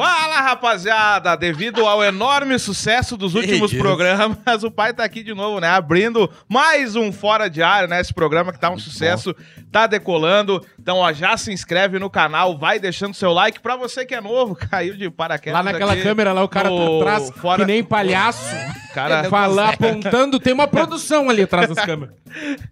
Fala, rapaziada! Devido ao enorme sucesso dos últimos programas, o pai tá aqui de novo, né? Abrindo mais um Fora de Área, né? Esse programa que tá um sucesso, tá decolando. Então, ó, já se inscreve no canal, vai deixando seu like. Pra você que é novo, caiu de paraquedas Lá naquela aqui câmera lá, o cara no- tá atrás, fora- que nem palhaço. Cara, Falar, apontando, tem uma produção ali atrás das câmeras.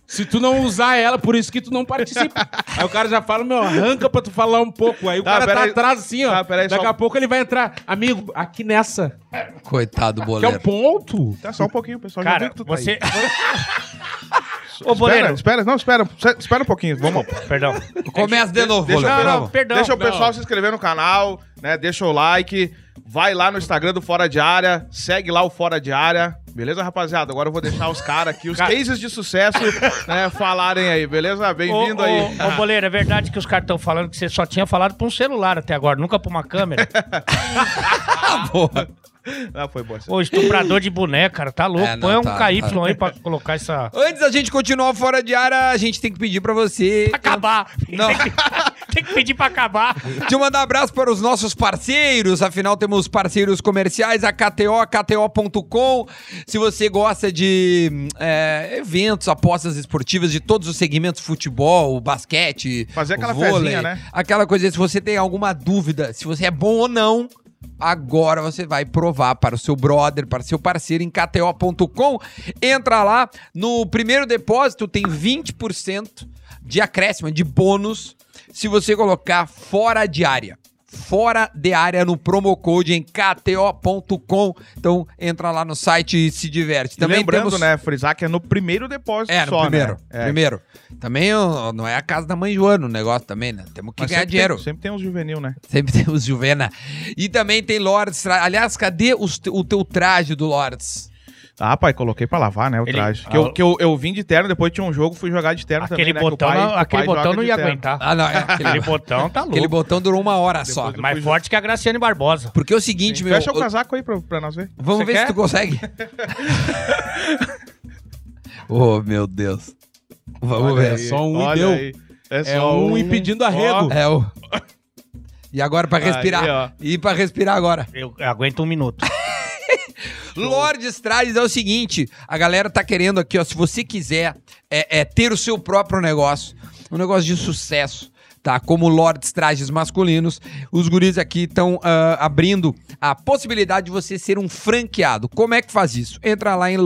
Se tu não usar ela, por isso que tu não participa. Aí o cara já fala, meu, arranca pra tu falar um pouco. Aí o Tá, cara tá peraí. atrás assim, ó. Tá, peraí, Daqui só- a pouco ele vai entrar. Amigo, aqui nessa. Coitado do Que é o boleiro. ponto. Tá só um pouquinho, pessoal. já Cara, viu que tu tá você. aí. Ô, Boleiro. Espera, espera, não, espera. Espera um pouquinho. Vamos. Perdão. Começa de novo, Deixa, não, Vamos. perdão. deixa o Não. pessoal se inscrever no canal, né? Deixa o like. Vai lá no Instagram do Fora de Área. Segue lá o Fora de Área. Beleza, rapaziada? Agora eu vou deixar os caras aqui, os cases de sucesso, né, falarem aí, beleza? Ô, Bem-vindo ô, aí. Ô, Boleiro, é verdade que os caras estão falando que você só tinha falado pra um celular até agora, nunca pra uma câmera. Ah, foi boa. essa. Ô, estuprador de boneca, cara, tá louco. É, não, Põe um tá, KY tá. aí pra colocar essa. Antes da gente continuar fora de área, a gente tem que pedir pra você Acabar. Não. Tem, que, tem que pedir pra acabar. de mandar abraço para os nossos parceiros. Afinal, temos parceiros comerciais, a KTO, KTO.com. Se você gosta de é, eventos, apostas esportivas de todos os segmentos, futebol, basquete, Fazer aquela vôlei, fezinha, né? Aquela coisa, se você tem alguma dúvida, se você é bom ou não, agora você vai provar para o seu brother, para seu parceiro em KTO.com. Entra lá, no primeiro depósito tem 20% de acréscimo, de bônus, se você colocar fora de área. Fora de área no promo code em KTO.com. Então entra lá no site e se diverte. Também lembrando, temos... né, frisar que é no primeiro depósito É, no só, primeiro. né? É. Primeiro. Também ó, não é a casa da mãe Joana o negócio também, né? Temos que Mas ganhar sempre dinheiro. Tem, sempre tem uns juvenil, né? Sempre temos Juvena. E também tem Lords. Aliás, cadê os o teu traje do Lords? Ah, pai, coloquei pra lavar, né, o Ele- traje. Ah, Que, eu, que eu, eu vim de terno, depois tinha um jogo, fui jogar de terno Aquele também, né, que o botão, pai- não, que o aquele pai botão joga não de ia terno. aguentar. Ah, não. É Aquele aquele, botão tá louco. aquele botão durou uma hora só. Mais forte que a Graciane Barbosa. Porque é o seguinte, meu. Fecha o casaco aí pra, pra nós ver. Vamos Você ver quer? se tu consegue. oh, meu Deus. Vamos Olha ver. aí, só um e olha deu. aí. É É só um impedindo arrego. É o. E agora pra Aí, respirar. ó. e pra respirar agora. Eu aguento um minuto. Lordes Trajes é o seguinte, a galera tá querendo aqui, ó, se você quiser é, é, ter o seu próprio negócio, um negócio de sucesso, tá? Como Lordes Trajes masculinos, os guris aqui estão abrindo a possibilidade de você ser um franqueado. Como é que faz isso? Entra lá em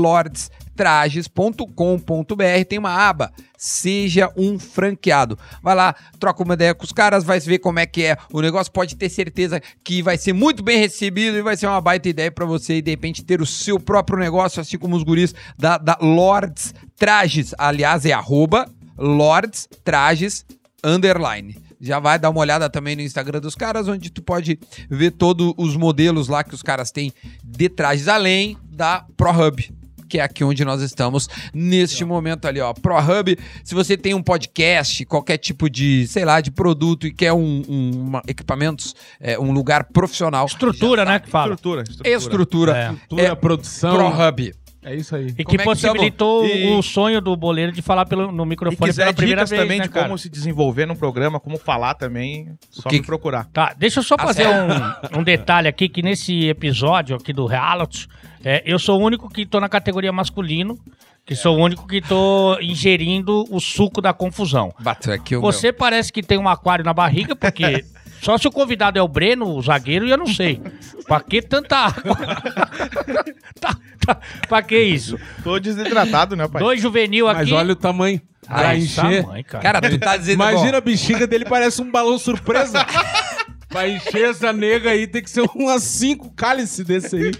lordestrages.com.br, tem uma aba Seja um franqueado. Vai lá, troca uma ideia com os caras, vai ver como é que é o negócio. Pode ter certeza que vai ser muito bem recebido e vai ser uma baita ideia pra você e de repente ter o seu próprio negócio, assim como os guris da, da Lords Trajes. Aliás, é arroba Lords Trajes underline. Já vai dar uma olhada também no Instagram dos caras, onde tu pode ver todos os modelos lá que os caras têm de trajes, além da ProHub que é aqui onde nós estamos neste momento ali, ó. ProHub, se você tem um podcast, qualquer tipo de, sei lá, de produto e quer um, um- uma- equipamentos, é, um lugar profissional. Estrutura, né, que fala. Estrutura, estrutura. Estrutura. É. Cultura, É, produção. ProHub. É isso aí. E Como que é que possibilitou tamo? E- o sonho do boleiro de falar pelo, no E microfone quiser pela primeira dicas vez, também né, de cara? como se desenvolver num programa, como falar também, só que me que- procurar. Tá, deixa eu só Tá fazer um, um detalhe aqui, que nesse episódio aqui do Reality, é, eu sou o único que tô na categoria masculino, que sou o único que tô ingerindo o suco da confusão. Bateu aqui o Você parece que tem um aquário na barriga, porque só se o convidado é o Breno, o zagueiro, eu não sei. Pra que tanta água? tá, tá, pra que isso? Tô desidratado, né, pai? Dois juvenil Mas aqui. olha o tamanho. Ah, Pra esse encher. tamanho, cara. Cara, tu tá dizendo... Imagina a bexiga dele, parece um balão surpresa. pra encher essa nega aí, tem que ser umas cinco cálices desse aí.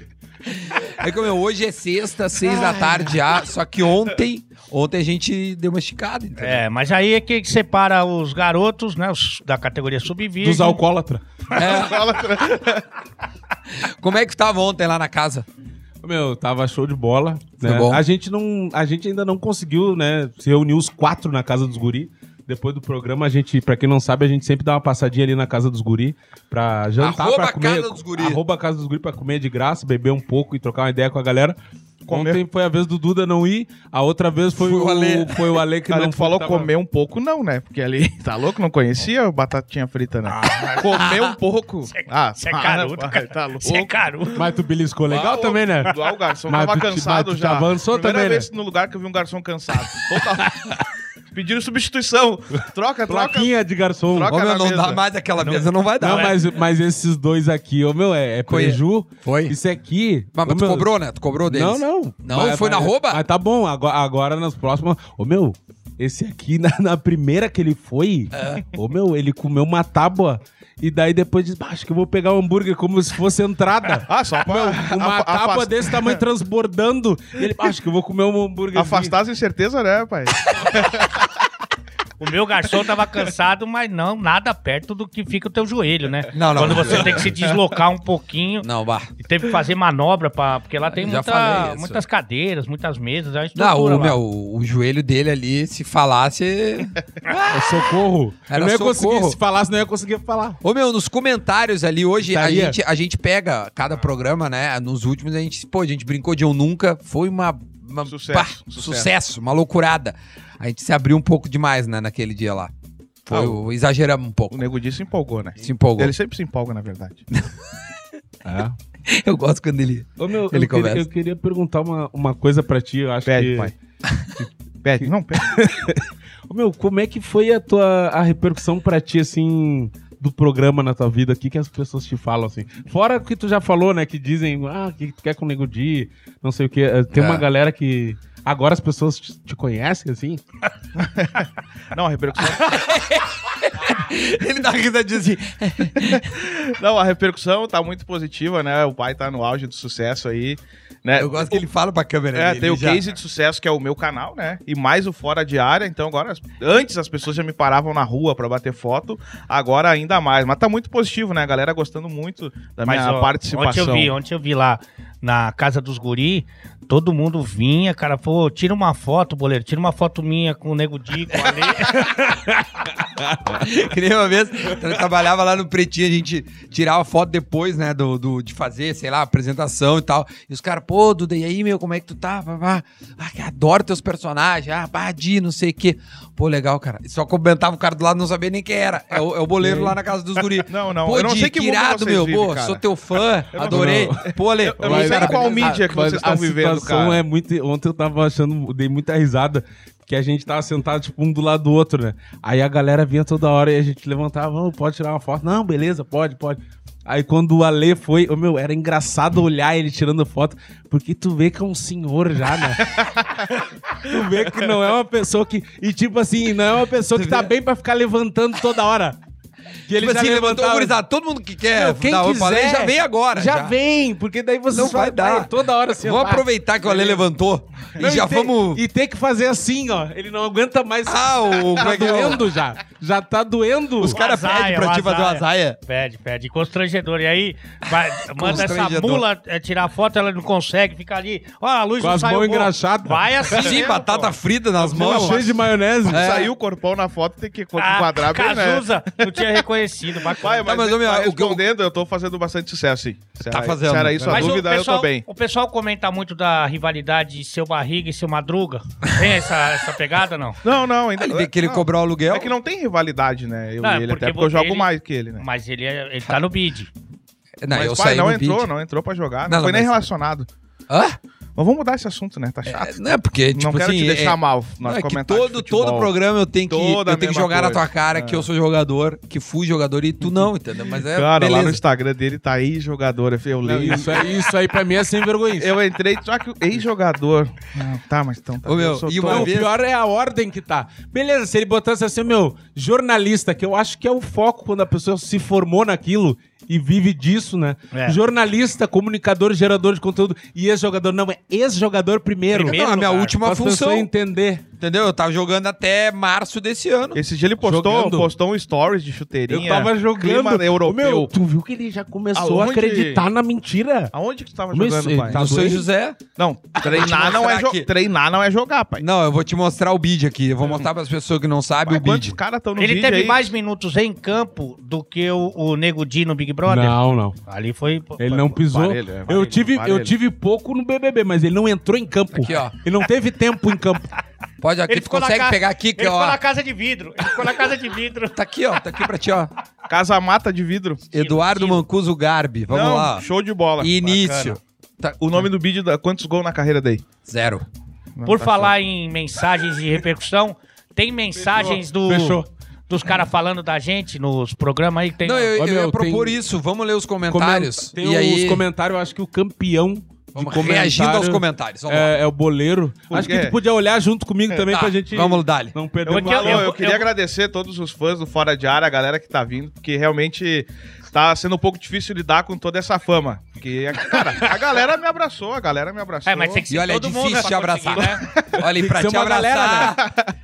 É que, meu, hoje é sexta, seis da tarde já, só que ontem, ontem a gente deu uma esticada, entendeu? É, mas aí é que separa os garotos, né, os da categoria sub-20. Dos alcoólatras. Como é que tava ontem lá na casa? Meu, tava show de bola. Né? bom. A gente não, a gente ainda não conseguiu, né, se reunir os quatro na casa dos guri. Depois do programa, a gente, pra quem não sabe, a gente sempre dá uma passadinha ali na casa dos guri pra jantar, Arroba pra comer. Casa dos Guri. Arroba casa dos guri pra comer de graça, beber um pouco e trocar uma ideia com a galera. Comer. Ontem foi a vez do Duda não ir, a outra vez foi, Foi o Ale. foi o Ale que Cara, não falou tava- comer um pouco, não, né? Porque ali, tá louco? Não conhecia o batatinha frita, né? comer um pouco. Ah, Você é para, carudo, pai, cara. Tá louco. Você é carudo. Mas tu beliscou legal Ah, também, né? o- ah, o garçom Mas tava tu cansado mas tu te já. avançou Primeira também, vez né? no lugar que eu vi um garçom cansado. Total. Pediram substituição. Troca, troca. Plaquinha de garçom. Troca Ô, meu, na não dá mesa. mais aquela mesa, não vai dar. Não, mas, mas esses dois aqui, ô meu, é, é preju. Foi? Isso aqui. Mas, mas ô, tu meu, cobrou, né? Tu cobrou deles. Não, não. Não, Mas- foi na mas- rouba? Mas tá bom, agora, agora nas próximas. Ô meu, esse aqui, na, na primeira que ele foi, É. ô meu, ele comeu uma tábua. E daí depois diz, "Bah, acho que eu vou pegar o hambúrguer como se fosse entrada. Ah, só pra Uma afa- tábua afast- desse tamanho transbordando. Ele, "Ah, acho que eu vou comer um hambúrguer. afastar as incertezas, né, pai? O meu garçom tava cansado, mas não, nada perto do que fica o teu joelho, né? Não, não. Quando você tem que se deslocar um pouquinho Não, bah. e teve que fazer manobra, pra, porque lá tem muita- muitas cadeiras, muitas mesas. É uma Não, o, lá. meu, o, o joelho dele ali, se falasse. É socorro. Era eu não ia socorro. conseguir, se falasse, não ia conseguir falar. Ô, meu, nos comentários ali hoje, a gente, a gente pega cada programa, né? Nos últimos, a gente, pô, a gente brincou de Eu Nunca. Foi uma. Uma Sucesso, pá, sucesso. sucesso, uma loucurada. A gente se abriu um pouco demais, né, naquele dia lá. Foi, Ah, o- exageramos um O pouco. Nego Di se empolgou, né? Se empolgou. Ele sempre se empolga, na verdade. É. Eu gosto quando ele. Ô, meu, Ele eu, queria, conversa. eu queria perguntar uma, uma coisa pra ti, eu acho Pede, que... pai. Pede. Não, pede. Ô, meu, como é que foi a tua a repercussão pra ti, assim, do programa na tua vida? O que, que as pessoas te falam, assim? Fora o que tu já falou, né? Que dizem, ah, o que que tu quer com o Nego Di, não sei o quê. Eh, Tem É. uma galera que... Agora as pessoas te, conhecem, assim? Não, a repercussão. Ele dá risadinha assim. Não, a repercussão tá muito positiva, né? O pai tá no auge do sucesso aí. Né? Eu gosto que ele fala pra câmera. É, tem o já- case de sucesso, que é o meu canal, né? E mais o Fora de Área. Então, agora, antes as pessoas já me paravam na rua pra bater foto, agora ainda mais. Mas tá muito positivo, né? A galera gostando muito da Mas, minha ó, participação. Ontem eu vi, ontem eu vi lá na casa dos guri, todo mundo vinha, cara, falou, tira uma foto, boleiro, tira uma foto minha com o Nego Di, com a Ale. Que nem uma vez, eu trabalhava lá no Pretinho, a gente tirava foto depois, né, do, do- de fazer, sei lá, apresentação e tal. E os caras, pô, Duda, e aí, meu, como é que tu tá? Ah, adoro teus personagens. Ah, Badi, não sei o quê. Pô, legal, cara. Só comentava o cara do lado, não sabia nem quem era. É o, é o boleiro lá na casa dos guri. Não, não, Pô, eu não sei que irado, meu. vivem, Pô, sou teu fã, Eu não- adorei. Pô, Ale, eu não sei cara, qual mídia que Mas vocês estão vivendo, cara. é muito... Ontem eu tava achando... Dei muita risada. Que a gente tava sentado, tipo, um do lado do outro, né? Aí a galera vinha toda hora e a gente levantava, "Ô, pode tirar uma foto? Não, beleza, pode, pode. Aí quando o Ale foi, ô, meu, era engraçado olhar ele tirando foto, porque tu vê que é um senhor já, né? tu vê que não é uma pessoa que. E tipo assim, não é uma pessoa que tá bem pra ficar levantando toda hora. Que Tipo assim, levantou o. Todo mundo que quer Meu, quem dar quiser, já vem agora. Já, vem, porque daí você Não vai dar. toda hora assim. Vamos aproveitar que o Ale levantou e Não, já tem- vamos... E tem que fazer assim, ó. Ele não aguenta mais. Ah, o... Tá é é? doendo já. Já tá doendo. Os caras pedem pra ti o fazer uma zaia. Pede, pede. Constrangedor. E aí, vai- manda essa mula é, tirar foto, ela não consegue, fica ali. Ó, a luz Com não as mãos engraxadas. Vai assim. Sim, mesmo, batata pô. frita nas Mão mãos. cheia de maionese. É. Saiu o corpão na foto, tem que Ah, enquadrar bem, né? Cazuza, não tinha reconhecido. Vai, mas, Tá, mas, que eu- respondendo, eu tô fazendo bastante sucesso, sim. Tá fazendo. Se era isso a dúvida, eu tô bem. o pessoal comenta muito da rivalidade seu barriga e seu madruga. Tem essa, essa pegada, não? Não, não, ainda Ele vê que ele não, cobrou o aluguel. É que não tem rivalidade, né? Eu Não, e ele, porque até porque eu jogo ele- mais que ele, né? Mas ele, é- ele tá no bid. Não, Mas eu pai, saí não no entrou, vídeo. não entrou pra jogar. Não, Não, não, foi nem mas- relacionado. Hã? Mas vamos mudar esse assunto, né? Tá chato. É, não é porque, tipo não quero assim... te deixar é- mal é todo, todo programa eu tenho que, Toda eu tenho que jogar na coisa. tua cara que eu sou jogador, que fui jogador e tu não, entendeu? Mas é Cara, lá no beleza. Instagram dele tá ex-jogador. Eu eu Não, leio. isso, aí, isso aí pra mim é sem vergonha. Eu entrei, só que o ex-jogador. Tá, mas então tá. Ô, meu, eu sou e o vez- pior é a ordem que tá. Beleza, se ele botasse assim, meu, jornalista, que eu acho que é o foco quando a pessoa se formou naquilo e vive disso, né? É. Jornalista, comunicador, gerador de conteúdo e ex-jogador. Não, é ex-jogador primeiro. Primeiro Não, a minha lugar. última Pra função. entender. Entendeu? Eu tava jogando até março desse ano. Esse dia ele postou, Jogando. postou um stories de chuteirinha. Eu tava jogando. Clima europeu. Meu, tu viu que ele já começou a Aonde? acreditar na mentira? Aonde que tu tava Mas, jogando, pai? tá no São doente? José. Não, treinar não, é mostrar jo- aqui. treinar não é jogar, pai. Não, eu vou te mostrar o bid aqui. Eu vou mostrar pras pessoas que não sabem Pai, o quantos bid. caras estão no Ele vídeo teve aí? mais minutos em campo do que o, o Nego Di no Big Brother? Não, não. Ali foi. Ele não pisou. Varelho, é, eu, tive, eu tive pouco no BBB, mas ele não entrou em campo. Aqui, ó. Ele não teve tempo em campo. Pode aqui, Ele tu ficou consegue ca- pegar aqui, que Ele ficou ó. na casa de vidro. Ele ficou na casa de vidro. Tá aqui, ó. Tá aqui pra ti, ó. Casa mata de vidro. Eduardo estilo. Mancuso Garbi. Vamos não, lá. show de bola. Início. Tá- O nome do vídeo, da quantos gols na carreira daí? Zero. Não, Por tá falar em mensagens de repercussão, tem mensagens do, Fechou. dos caras falando da gente nos programas aí. Tem, Não, eu, eu meu, ia propor tem- isso. Vamos ler os comentários. Comenta- Tem e aí, os comentários, eu acho que o campeão vamos reagindo aos comentários. Vamos é, é o boleiro. Acho que tu podia olhar junto comigo também Tá, pra gente vamos, Dali. não perder Eu aqui, eu- eu, eu- queria eu- agradecer todos os fãs do Fora de Área, a galera que tá vindo, porque realmente tá sendo um pouco difícil lidar com toda essa fama. Porque, cara, a galera me abraçou, a galera me abraçou. É, mas tem que ser E olha, é todo difícil te abraçar. conseguir, né? Olha, e pra te abraçar. galera,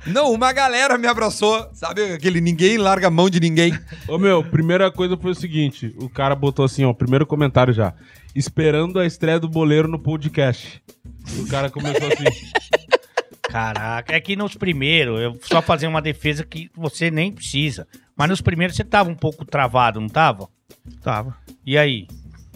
Não, uma galera me abraçou. Sabe aquele ninguém larga a mão de ninguém. Ô meu, primeira coisa foi o seguinte: o cara botou assim, ó, primeiro comentário já. Esperando a estreia do boleiro no podcast. O cara começou assim. Caraca, é que nos primeiros, eu só fazer uma defesa que você nem precisa. Mas nos primeiros você tava um pouco travado, não tava? Tava. E aí?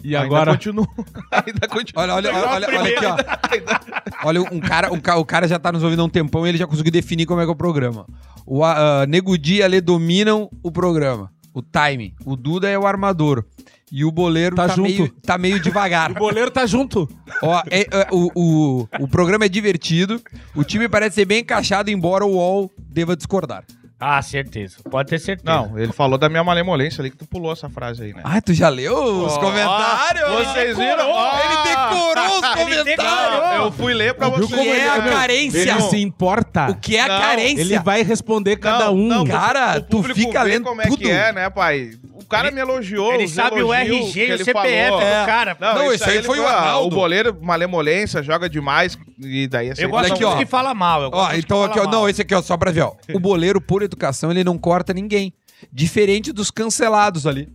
E Ainda agora. continua. Ainda continua. Olha, olha, olha, olha, olha aqui, ó. Olha, um cara, um ca- o cara já tá nos ouvindo há um tempão e ele já conseguiu definir como é que é o programa. O uh, Nego Di e Ale dominam o programa. O time. O Duda é o armador. E o boleiro Tá tá, junto. meio, tá meio devagar. O boleiro tá junto. Ó, é- é, o, o, o programa é divertido. O time parece ser bem encaixado, embora o UOL deva discordar. Ah, certeza. Pode ter certeza. Não, ele falou da minha malemolência ali que tu pulou essa frase aí, né? Ah, tu já leu os Ó, comentários? Vocês viram? Ó, Ele decorou os Ele comentários. decorou. Eu fui ler pra vocês. O que é a Meu, carência? Ele se importa. O que é a Não, carência? Ele vai responder cada um. Não, Cara, o tu fica vê lendo como é tudo. que é, né, pai? O cara Ele- me elogiou. Ele os sabe o RG e o CPF falou. do cara. Não, isso aí foi o ah, Arnaldo. O boleiro, malemolência, joga demais. E daí assim. Eu gosto Olha aqui, dos ó. que fala mal. Eu Ó, então fala aqui, ó, mal. não, esse aqui, ó, só pra ver, ó. O boleiro, por educação, ele não corta ninguém. Diferente dos cancelados ali.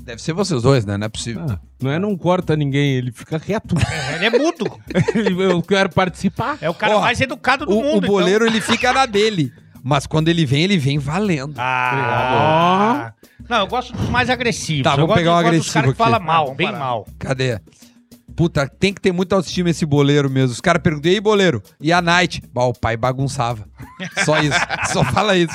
Deve ser vocês dois, né? Não é possível. Ah, não é não corta ninguém, ele fica quieto. Ele é mudo. Ele- Eu quero participar. É o cara Ó, mais educado do o, o mundo. então. boleiro, ele fica na dele. Mas quando ele vem, ele vem valendo. Ah. Não, eu gosto dos mais agressivos. Tá, eu vamos gosto pegar um eu gosto dos agressivo caras que aqui. falam mal, Vamos bem mal. Cadê? Puta, tem que ter muita autoestima esse boleiro mesmo. Os caras perguntam, e aí, boleiro? E a Night? Bah, o pai bagunçava. Só isso. Só fala isso.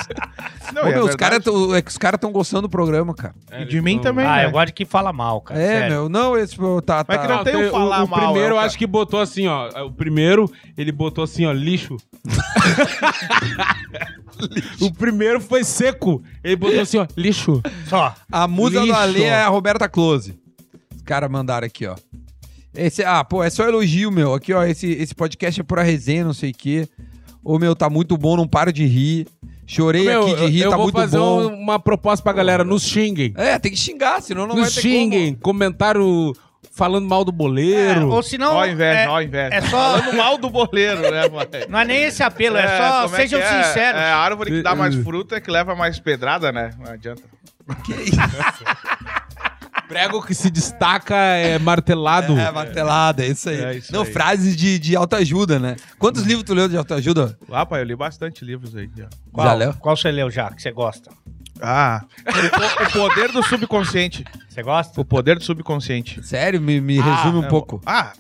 Não, Ô, é meu, os caras tão- é que os caras estão gostando do programa, cara. E de mim também. Ah, né? eu gosto de que fala mal, cara. É, sério. meu. Não, esse pô, tá. Mas tá. que não tem o falar o, mal, primeiro é o eu cara. acho que botou assim, ó. O primeiro, ele botou assim, ó, lixo. o primeiro foi seco. Ele botou assim, ó, lixo. Só. A musa do Lixo. Ale é a Roberta Close. Os caras mandaram aqui, ó. Esse, ah, pô, é só elogio, meu. Aqui, ó, esse, esse podcast é pura resenha, não sei o quê. Ô, meu, tá muito bom, não paro de rir. Chorei Meu, aqui de rir, eu tá vou muito fazer bom. um- uma proposta pra galera. Nos xinguem. É, tem que xingar, senão não Nos vai ter xinguem. Comentário falando mal do É, boleiro. ou senão. Ó, inveja, é, ó, inveja. é só- Falando mal do boleiro, né, pai? Não é nem esse apelo, é, só como é sejam que é? sinceros. É a árvore que dá mais É. fruta é que leva mais pedrada, né? Não adianta. Prego que se destaca é martelado. É, martelada, é isso aí. É isso não, aí. frases de, de autoajuda, né? Quantos livros tu leu de autoajuda? Ah, pai, eu li bastante livros aí. já. Qual, Já leu? qual você leu já, que você gosta? Ah, o poder do subconsciente. Você gosta? O poder do subconsciente. Sério, me, me Ah, resume um É, pouco. Ah,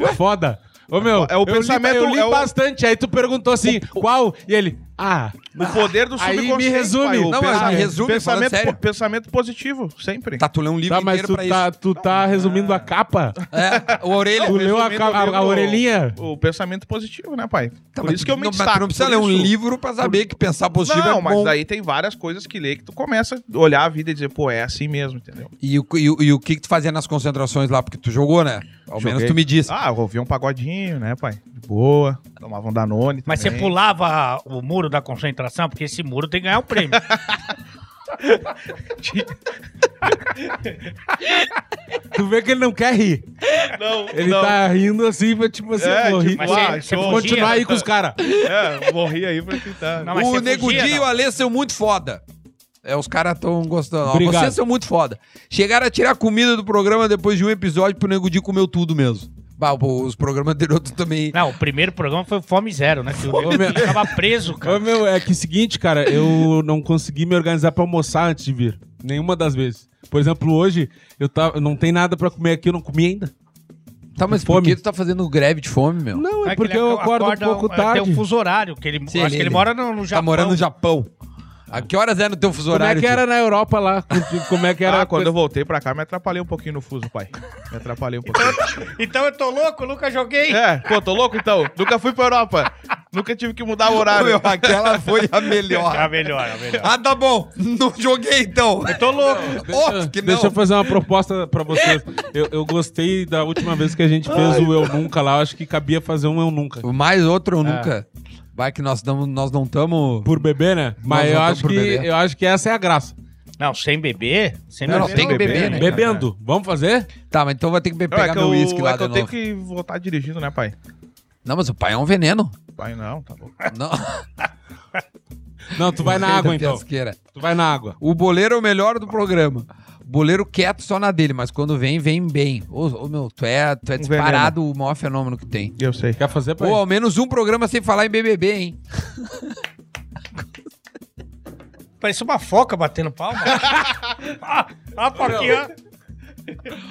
É foda. Ô, meu, É o eu li- pensamento- Eu li, é o- bastante. Aí tu perguntou assim, qual? E ele, ah. o poder do Aí me subconsciente. resume. pai, o Não, mas me resume, pensamento, po- pensamento positivo, sempre. Tá, tu leu um livro Tá, mas inteiro tu pra tá, tu tá resumindo a capa? isso. É, o orelha. Tu leu a, o a- a orelhinha? O, o pensamento positivo, né, pai? Tá, por mas isso que eu me não, mas destaco. tu não precisa por ler um isso. livro pra saber que pensar positivo Não, é mas bom. daí tem várias coisas que lê que tu começa a olhar a vida e dizer, pô, é assim mesmo, entendeu? E o, e, o- e o que, que tu fazia nas concentrações lá? Porque tu jogou, né? Ao menos Joguei. tu me disse. Ah, eu ouvia um pagodinho, né, pai? De boa. Tomava um Danone Mas você pulava o muro da concentração, porque esse muro tem que ganhar o prêmio. Tu vê que ele não quer rir. Não, Ele não. tá rindo assim, pra, tipo assim, É, vou rir. tipo, Mas ah, você- você show. fugia? Continuar aí com os caras. É, morri aí pra tentar. Não, o Di e o Alê são muito foda. É, os caras tão gostando. Obrigado. vocês são muito foda. Chegaram a tirar comida do programa depois de um episódio pro Nego Di comeu tudo mesmo. Bah, os programas anteriores também. Não, o primeiro programa foi o Fome Zero, né? Que o Nego Di tava preso, cara. meu, é que é o seguinte, cara, eu não consegui me organizar pra almoçar antes de vir. Nenhuma das vezes. Por exemplo, hoje, eu tava, não tem nada pra comer aqui, eu não comi ainda. Tá, mas Fome. por que tu tá fazendo greve de fome, meu? Não, é, que porque ele eu acordo um acorda- pouco é, tarde. Tem um fuso horário, que ele, Sim, acho ele- que ele mora no, no Japão. Tá morando no Japão. A que horas é no teu fuso Como é horário? que tio? era na Europa lá? Como é que era? Ah, quando coisa- eu voltei pra cá, me atrapalhei um pouquinho no fuso, pai. Me atrapalhei um pouquinho. Então eu tô louco, nunca joguei. É, pô, tô louco então. Nunca fui pra Europa. Nunca tive que mudar o horário. Meu, aquela foi a melhor. A melhor, a melhor. ah, tá bom. Não joguei então. Eu tô louco. Óbvio que não. Deixa eu fazer uma proposta pra vocês. Eu, eu gostei da última vez que a gente fez o Eu Nunca lá. Eu acho que cabia fazer um Eu Nunca. Mais outro eu nunca. Vai que nós, damos, nós não estamos. Por bebê, né? Mas eu acho, que, bebê. eu acho que essa é a graça. Não, sem beber? Sem Não, não, beber. tem que beber, né? Bebendo. Vamos fazer? Tá, mas então vai ter que Não, pegar é que meu eu, uísque lá é que eu tenho novo. que voltar dirigindo, né, pai? Não, mas o pai é um veneno. Pai, não, tá bom. Não. Não, tu vai na água então. Tu vai na água. O boleiro é o melhor do programa. Boleiro quieto só na dele, mas quando vem, vem bem. Ô, ô, meu, tu é, tu é Um disparado o maior fenômeno que tem. Eu sei. Quer fazer, pai? Ou ao menos um programa sem falar em BBB, hein? Parecia uma foca batendo palma. ah, ah, foquinha.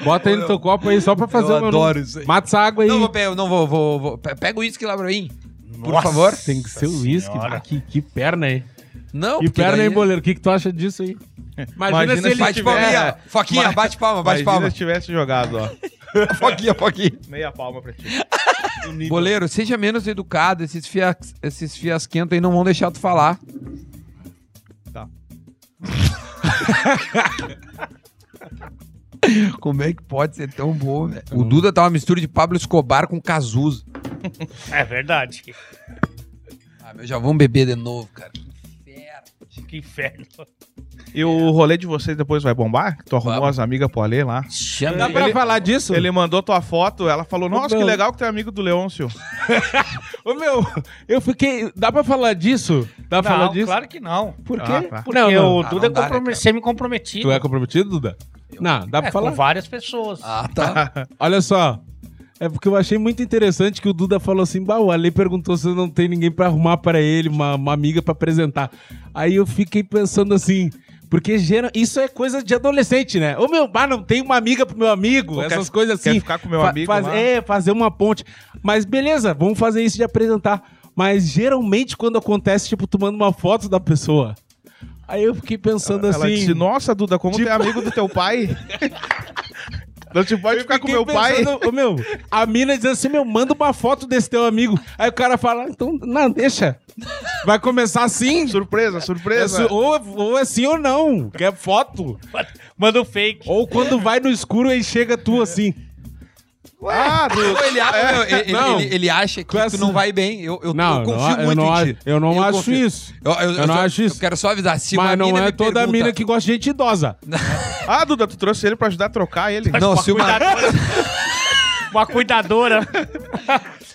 Bota aí no teu copo aí só pra fazer Eu adoro isso aí. Mata essa água aí. Não, vou, eu não vou, vou, vou- pe- Pega o uísque lá pra mim. Por Nossa favor. Tem que ser o uísque. Senhora. Ah, que, que perna aí. Não, Que porque perna daí- aí, boleiro. O que, que tu acha disso aí? Imagina, Imagina se ele Bate tiver- palminha. Foquinha, Mas- bate palma, bate Imagina palma. se tivesse jogado, ó. Foquinha, foquinha. Meia palma pra ti. Boleiro, seja menos educado. Esses, fia, esses fiasquentos aí não vão deixar tu falar. Tá. Como é que pode ser tão bom, velho? O Duda tá uma mistura de Pablo Escobar com Cazuza. É verdade. Ah, meu, já vamos beber de novo, cara. Que inferno. E o rolê de vocês depois vai bombar? Tu arrumou Vamos. as amigas pro Alê lá? Chama Dá pra Ele- falar disso? Ele mandou tua foto, ela falou, nossa, que legal que tu é amigo do Leôncio. Ô, meu, eu fiquei... Dá pra falar disso? Dá pra falar Não, disso? claro que não. Por quê? Ah, tá. Porque Não, não. o Ah, Duda não dá, é né, comprome- cara? semi-comprometido. Tu é comprometido, Duda? Não, dá pra É, falar. com várias pessoas. Ah, tá. Olha só. É porque eu achei muito interessante que o Duda falou assim: bah, o Ale perguntou se não tem ninguém pra arrumar pra ele, uma, uma amiga pra apresentar. Aí eu fiquei pensando assim. Porque gera, isso é coisa de adolescente, né? Ô meu, bah, não tem uma amiga pro meu amigo, Ou essas quer- coisas quer assim. ficar com meu Fa- amigo faz-? É, fazer uma ponte. Mas beleza, vamos fazer isso de apresentar. Mas geralmente quando acontece, tipo, tu manda uma foto da pessoa. Aí eu fiquei pensando Ela assim. disse, nossa, Duda, como tu é amigo do teu pai? Não te pode ficar com meu pai? pensando, ô, meu, a mina diz assim, meu, manda uma foto desse teu amigo. Aí o cara fala, então, não, deixa. Vai começar assim? Surpresa, É surpresa. su- ou, ou é sim ou não. Quer foto. Manda o fake. Ou quando vai no escuro aí chega tu assim. Ah, Ou Duda. ele, meu, ele, Não. ele- ele acha que essa- tu não vai bem. Eu, eu, Não, eu confio não, eu muito não em acho- ti. eu não acho confio. isso. Eu, eu- Eu não só- acho isso. Eu quero só avisar. Se uma Mas não mina é me toda pergunta- mina que gosta de gente idosa. Ah, Duda, tu trouxe ele pra ajudar a trocar ele. Não, se uma, Uma cuidadora.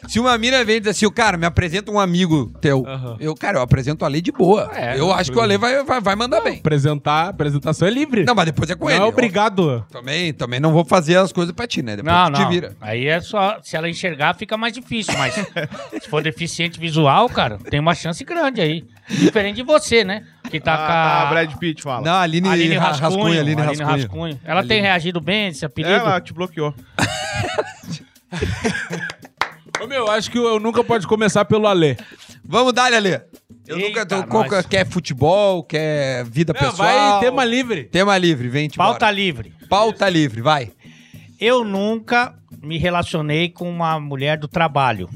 Se uma mina vem e diz assim, o cara, me apresenta um amigo teu. Aham. Eu, cara, eu apresento o Ale de boa. É, eu acho que o Ale vai, vai, vai mandar bem. Apresentar, apresentação é livre. Não, mas depois é com Não ele. é obrigado. Eu também, também não vou fazer as coisas pra ti, né? Depois Não, tu te não. vira. Aí é só. Se ela enxergar, fica mais difícil. Mas se for deficiente visual, cara, tem uma chance grande aí. Diferente de você, né? Que tá com Ah, a. tá, Brad Pitt fala. Não, a Aline, Aline Ra- Rascunho. Rascunho. Aline Aline Rascunho. Rascunho. Ela tem reagido bem a esse apelido? Ela te bloqueou. Ô, meu, acho que eu nunca pode começar pelo Alê. Vamos dar, Ale. Eu Eita, nunca tô. qual- Quer futebol, quer vida Não, pessoal. vai tema livre. Tema livre, vem, te Pauta livre. Pauta livre, vai. Eu nunca me relacionei com uma mulher do trabalho.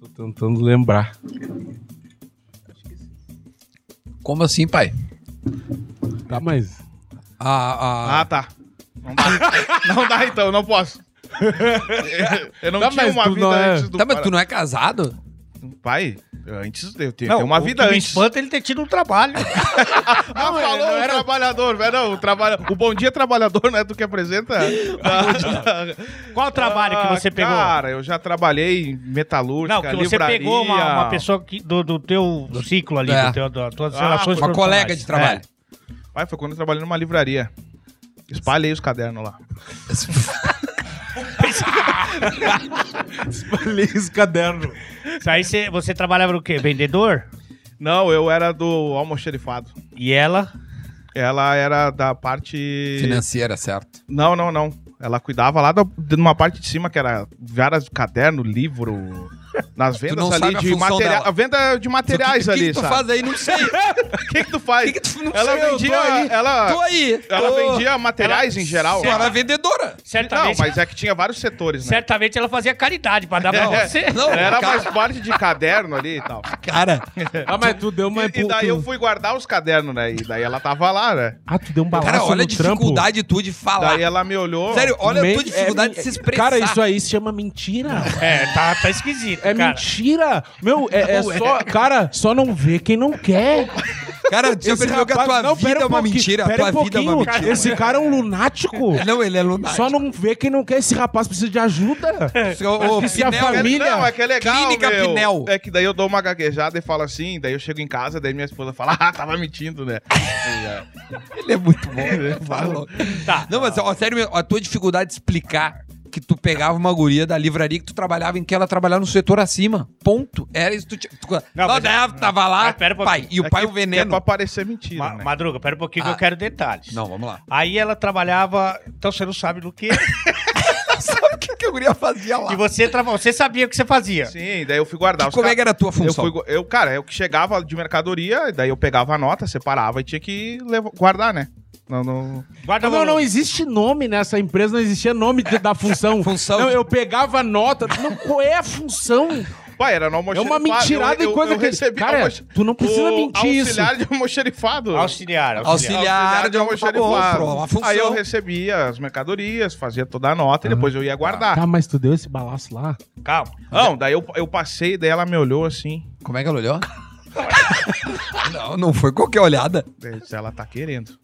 Tô tentando lembrar. Como assim, pai? Tá, mas. A, a... Ah, tá. Não dá, não dá então, eu não posso. Eu não Tá, tinha mas uma tu vida não é- antes do... Tá, mas tu não é casado? pai, antes eu tenho, Não, tenho uma o vida que me antes. espanta é ele ter tido um trabalho. Ah, Não, falou não o era- trabalhador, velho. Não, o, trabalha... o Bom Dia Trabalhador não é do que apresenta? Qual o trabalho que Ah, você pegou? Cara, eu já trabalhei em metalúrgica, Não, que você livraria. pegou uma, uma pessoa que- do, do teu ciclo ali, É. do teu, das tuas Ah, relações Uma colega de trabalho. Pai, foi quando eu trabalhei numa livraria. Espalhei os cadernos lá. Falei esse caderno. É. Isso aí você, você trabalhava no quê? Vendedor? Não, eu era do almoxerifado. E ela? Ela era da parte... Financeira, certo. Não, não, não. Ela cuidava lá da- de uma parte de cima que era várias caderno, livro, nas vendas não ali de dela. a venda de materiais que, ali, que, que tu sabe? faz aí? Não sei. O que que tu faz? O que, que tu não ela sei? Vendia, aí. ela, Tô aí. ela Tô- vendia materiais em geral. Ela é vendedora. Não, Certamente, mas é que tinha vários setores, né? certamente ela fazia caridade pra dar pra É, você. Não, Era cara, mais parte de caderno ali e tal. cara. Ah, mas tu deu uma... E, e daí eu fui guardar os cadernos, né? E daí ela tava lá, né? Ah, tu deu um balaço Cara, olha a trampo. dificuldade tu de falar. Daí ela me olhou. Sério, olha Me- a tua dificuldade é- de se expressar. Cara, isso aí se chama mentira. É, tá, tá esquisito, É cara. Mentira. Meu, é, é Não é. só... Cara, só não vê quem não quer. Cara, você Esse percebeu que a tua não, vida é um uma pouquinho, mentira. A tua um vida é uma mentira. Esse cara é um lunático. Não, ele é lunático. Só não vê quem não quer. Esse rapaz precisa de ajuda. Ô, que se a família- Não, é que é legal, Clínica meu. Pinel. É que daí eu dou uma gaguejada e falo assim, daí eu chego em casa, daí minha esposa fala, ah, tava mentindo, né? É, Ele é muito bom. Falou. Tá. Não, mas, ó, sério, mesmo, a tua dificuldade de explicar que tu pegava uma guria da livraria que tu trabalhava em que ela trabalhava no setor acima. Ponto. Era isso. Tu, tinha- tu, Não, não, ela tava lá, pera pai, pouquinho. e o é pai que- o que É veneno. pra parecer mentira, Ma- né? Madruga, pera um pouquinho que Ah. eu quero detalhes. Não, vamos lá. Aí ela trabalhava. Então você não sabe do que. Sabe o que, que a guria fazia lá? e você, traba... você sabia o que você fazia. Sim, daí eu fui guardar Que- como é que era a tua eu, função? fui, gu- eu, cara, eu que chegava de mercadoria, daí eu pegava a nota, separava e tinha que levar- guardar, né? Não, não... Guarda Não, não existe nome nessa empresa, não existia nome de- da função. Função. Não, eu pegava nota. Não, qual é a função? Pai, era no É almoxerifado. uma mentirada eu, e coisa eu que. recebi Cara, almox- tu não precisa o mentir isso. auxiliar de almoxerifado. Auxiliar, auxiliar. Auxiliar de almoxerifado. função. Aí eu recebia as mercadorias, fazia toda a nota e depois eu ia guardar. Tá, mas tu deu esse balaço lá? Calma. Não, daí eu, eu passei, daí ela me olhou assim. Como é que ela olhou? não, não foi qualquer olhada. Ela tá querendo.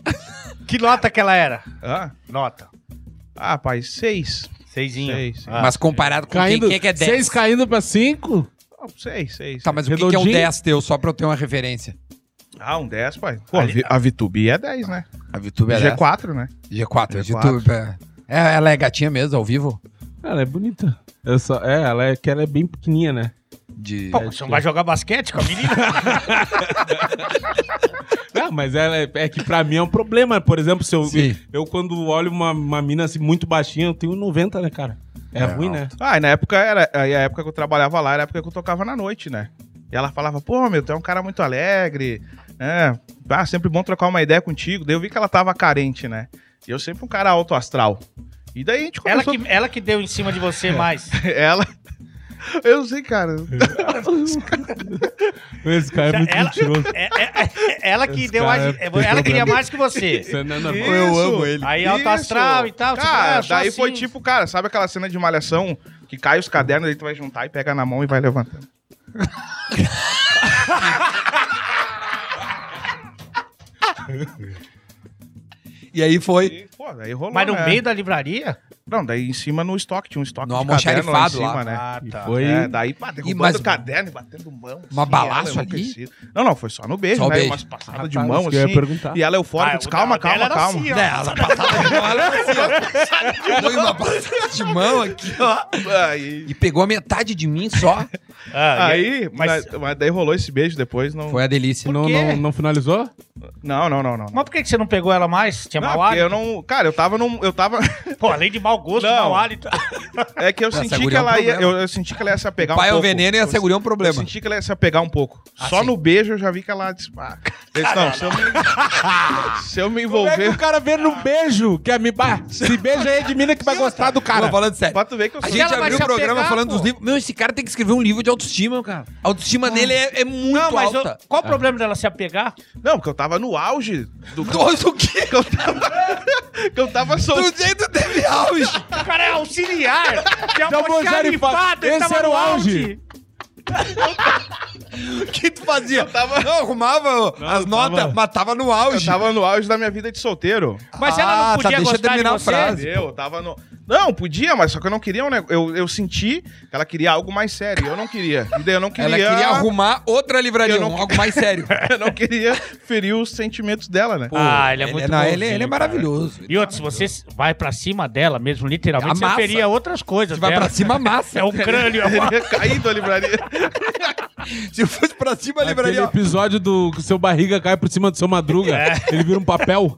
Que nota que ela era? Hã? Nota. Ah, pai, seis. Seisinho. Seis, Ah. Mas comparado com Caindo, quem, quem é que é 10? Seis caindo pra cinco? Não, seis, seis. Tá, mas o que, que é um Redondinho? 10 teu, só pra eu ter uma referência? Ah, um 10, pai. Pô, a Vi- a Vitubi é 10, né? A VTube é 10? G4, né? G4, a G4. VTube é... é... Ela é gatinha mesmo, ao vivo? Ela é bonita. Eu só, é, ela é que ela é bem pequenininha, né? De... Pô, você não vai jogar basquete com a menina? Não, mas ela é, é que pra mim é um problema. Por exemplo, se eu, Sim. eu quando olho uma, uma mina assim muito baixinha, eu tenho 90, né, cara? É, ruim, né? Ah, e na época era. Aí a época que eu trabalhava lá era a época que eu tocava na noite, né? E ela falava, pô, meu, tu é um cara muito alegre, né? Ah, sempre bom trocar uma ideia contigo. Daí eu vi que ela tava carente, né? E eu sempre um cara alto astral. E daí a gente ela, começou. que, ela que deu em cima de você mais. ela. Eu não sei, cara. Esse cara é muito ela, mentiroso. é- é- é- ela que Esse deu mais. é- Ela queria mais que você. Isso é. Eu amo ele. Aí alto astral e tal, Cara, ah, daí foi assim. tipo, cara, sabe aquela cena de malhação que cai os cadernos, aí tu vai juntar e pega na mão e vai levantando. E aí foi E, pô, rolou. Mas no né? meio da livraria? Não, daí em cima no estoque, tinha um estoque No de caderno lá em cima, lá. né? Ah, E tá. foi... É, daí, pá, derrubando mas- o caderno e batendo mão. Uma assim, balaço enlouquecida. Não, não, foi só no beijo, Só né? beijo. Umas passadas Ah, de tá, mão, que eu ia assim. perguntar. E ela eufórica, Ah, disse, calma, calma, calma. assim, ó. É, ela passava de mão, ela era assim, ó. Foi uma passada de mão aqui, ó. Aí, E pegou a metade de mim só. Ah, aí mas, mas... daí rolou esse beijo depois, não... Foi a delícia. Não, não, não finalizou? Não, não, não, não. mas por que que você não pegou ela mais? Tinha mau porque hálito? eu não... Cara, eu tava num... Eu tava... Pô, além de mau gosto, Não. mau hálito. É que eu senti que é um ela ia... problema. Eu, senti que ela ia se apegar pai um é o pouco. veneno e a segurança é um Eu problema. senti que ela ia se apegar um pouco. Ah, Só sim. no beijo eu já vi que ela disse, ah, eu disse, não, se eu me, se eu me Como é que envolver... o cara vê no beijo? Que a me... bah, se beija aí é de mina que vai gostar do cara. Não, falando sério. Pra tu ver que eu A sou... gente ela vai abriu o se programa apegar, falando pô. dos livros. Meu, esse cara tem que escrever um livro de autoestima, cara. A autoestima dele é, é muito Não, mas eu- alta. qual o problema dela se apegar? Não, porque eu tava no auge do... Dois o quê? que eu tava, que eu tava solteiro. Do jeito teve O cara é auxiliar. Que é Então, um almoxarifado. Esse tava era no o auge. O que tu fazia? tava- Não, arrumava as eu notas, tava- mas tava no Eu auge. tava no auge da minha vida de solteiro. Mas ela não Ah, tá, podia eu gostar de você? frase. Eu tava no. Não, podia, mas só que eu não queria um negócio. Eu, eu senti que ela queria algo mais sério. Eu não queria. E daí eu não queria. Ela queria arrumar outra livraria, Eu não- um- algo mais sério. eu não queria ferir os sentimentos dela, né? Ah, ele é muito não, ele, bonzinho, ele é cara. maravilhoso. E outro, se você vai pra cima dela mesmo, literalmente, você feria outras coisas Se vai pra cima, massa. É o crânio. Ele ia cair da livraria. Se fosse pra cima, a Aquele livraria... ó. episódio do que seu barriga cai por cima do seu madruga. Ele vira um papel.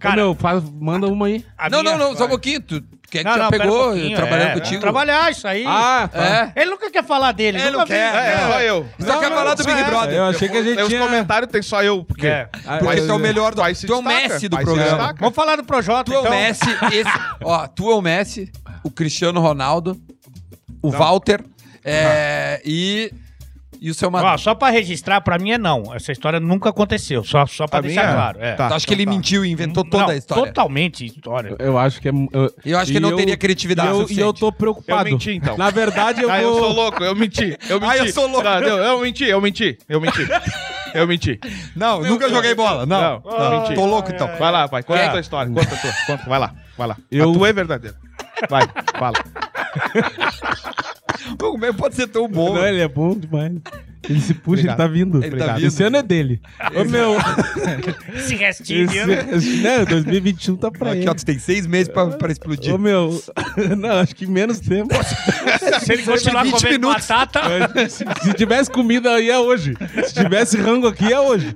Cara- meu, faz, manda uma aí. A Não, minha- não, não, só um pouquinho. Tu quer que Não, já não, um pegou pouquinho, trabalhando é, contigo? Trabalhar, isso aí. Ah, tá. É. Ele nunca quer falar dele. Ele não quer. É, só eu. Só quer falar do Big é. Brother. Eu achei que a gente Os tinha... comentários tem só eu. Porque É. Ah, Porque eu- tu é o melhor do... Tu é o Messi do programa. Vamos falar do Projota, Tu é o então. Messi, esse... Ó, tu é o Messi, o Cristiano Ronaldo, o Walter é, e... E o seu Ó, só pra registrar, pra mim é não. Essa história nunca aconteceu. Só, só pra A deixar minha? claro. É. Tá. Tu acha que ele então tá. mentiu e inventou toda Não, a história? Totalmente história. Eu acho que é. Eu, Eu acho que e não teria criatividade E eu, e eu tô preocupado. Eu menti, então. Na verdade, eu Ah, eu vou. sou louco, eu menti. Eu menti. Ah, eu sou louco. Não, não, eu menti, eu menti, eu menti. Eu menti. Não, nunca joguei bola. Não. Não, não, menti. Tô louco, então. Vai lá, pai, conta Quer? a tua história. Conta a tua. Conta, vai lá, vai lá. Eu- A tua é verdadeira. Vai, fala. Como é que pode ser tão bom? Não, ele é bom demais. Ele se puxa, Obrigado. ele tá vindo. Ele tá vindo. Esse ano é dele. Ô, meu. Esse restinho. Esse, né? esse, né, 2021 tá pra Aqui, ele. ó, tu tem seis meses pra, pra explodir. Ô, meu. Não, acho que menos tempo. Se ele continuar 20 comendo minutos. batata... se, se tivesse comida aí é hoje. Se tivesse rango aqui é hoje.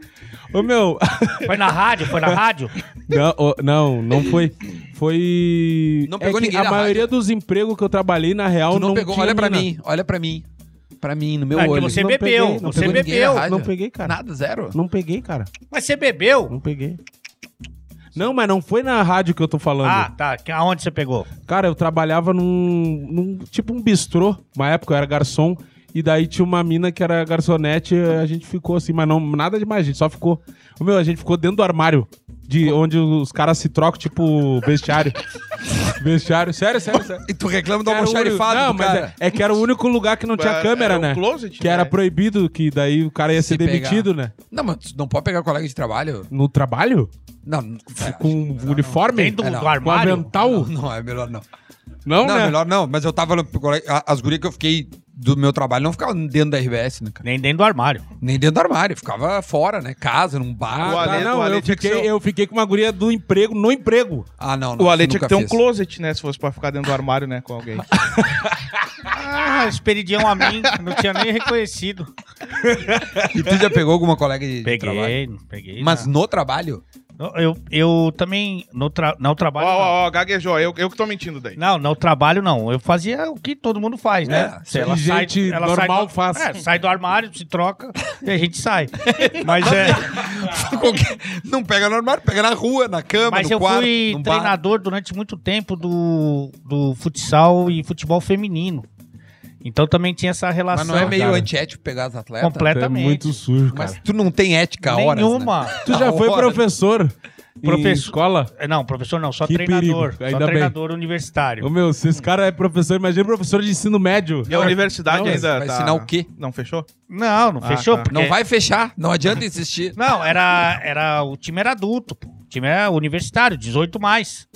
Ô, meu. Foi na rádio? Foi na rádio? Não, ô, não, não foi. Foi. Não pegou é ninguém A maioria dos empregos que eu trabalhei, na real, Tu não, não pegou, tinha olha pra mim, olha pra mim. Pra mim, no meu É que olho. você Não bebeu, peguei, não você bebeu. rádio. Não peguei, cara. Nada, zero. Não peguei, cara. Mas você bebeu? Não peguei. Não, mas não foi na rádio que eu tô falando. Ah, tá. Que- Aonde você pegou? Cara, eu trabalhava num, num- Tipo um bistrô. Uma época eu era garçom. E daí tinha uma mina que era garçonete. A gente ficou assim, mas não nada demais. A gente só ficou. Ô, meu, a gente ficou dentro do armário. De onde os caras se trocam, tipo, vestiário. vestiário. Sério, sério, sério. E tu reclama do Era almoxarifado Não, do mas cara. é, é que era o único lugar que não tinha Era- câmera, era um né? closet, que era né? proibido, que daí o cara ia Se ser demitido, né? Não, mas tu não pode pegar colega de trabalho? No trabalho? Não, não, é, Com uniforme? Dentro É, do não. Com armário? avental? não, não, é melhor não. Não, Não, né? melhor não. Mas eu tava... no- As gurias que eu fiquei do meu trabalho não ficavam dentro da RBS, né, cara? Nem dentro do armário. Nem dentro do armário. Ficava fora, né? Casa, num bar. O tá, Ale- não, o Ale eu tinha que fiquei, ser eu fiquei com uma guria do emprego, no emprego. Ah, não, não. O Ale isso tinha que nunca ter um fiz. closet, né? Se fosse pra ficar dentro do armário, né? Com alguém. Ah, esperidião a mim. Não tinha nem reconhecido. E tu já pegou alguma colega de, de trabalho? Peguei, peguei. Mas não. no trabalho? Eu, eu também, no, tra... no Ó, trabalho... não. ó, ó, gaguejou. Eu, eu que tô mentindo daí. Não, no trabalho não. Eu fazia o que todo mundo faz, né? É, Se que gente normal do, faz. É, sai do armário, se troca e a gente sai. Mas é. Qualquer- Não pega no armário, pega na rua, na cama, Mas no eu quarto, fui no bar. treinador durante muito tempo do, do futsal e futebol feminino. Então também tinha essa relação. Mas não é meio cara. antiético pegar as atletas? Completamente. É muito sujo, cara. Mas tu não tem ética a horas, Nenhuma. né? Tu já foi professor? Em Professor. escola? É, Não, professor não, só Que treinador. perigo, Só ainda bem. treinador universitário. Ô meu, se esse cara é professor, imagina professor de ensino médio. E a universidade Não, mas ainda vai tá... ensinar o quê? Não fechou? Não, não Ah, fechou. tá. porque- Não vai fechar, não adianta insistir. Não, era, era o time era adulto, pô. o time era universitário, 18 mais.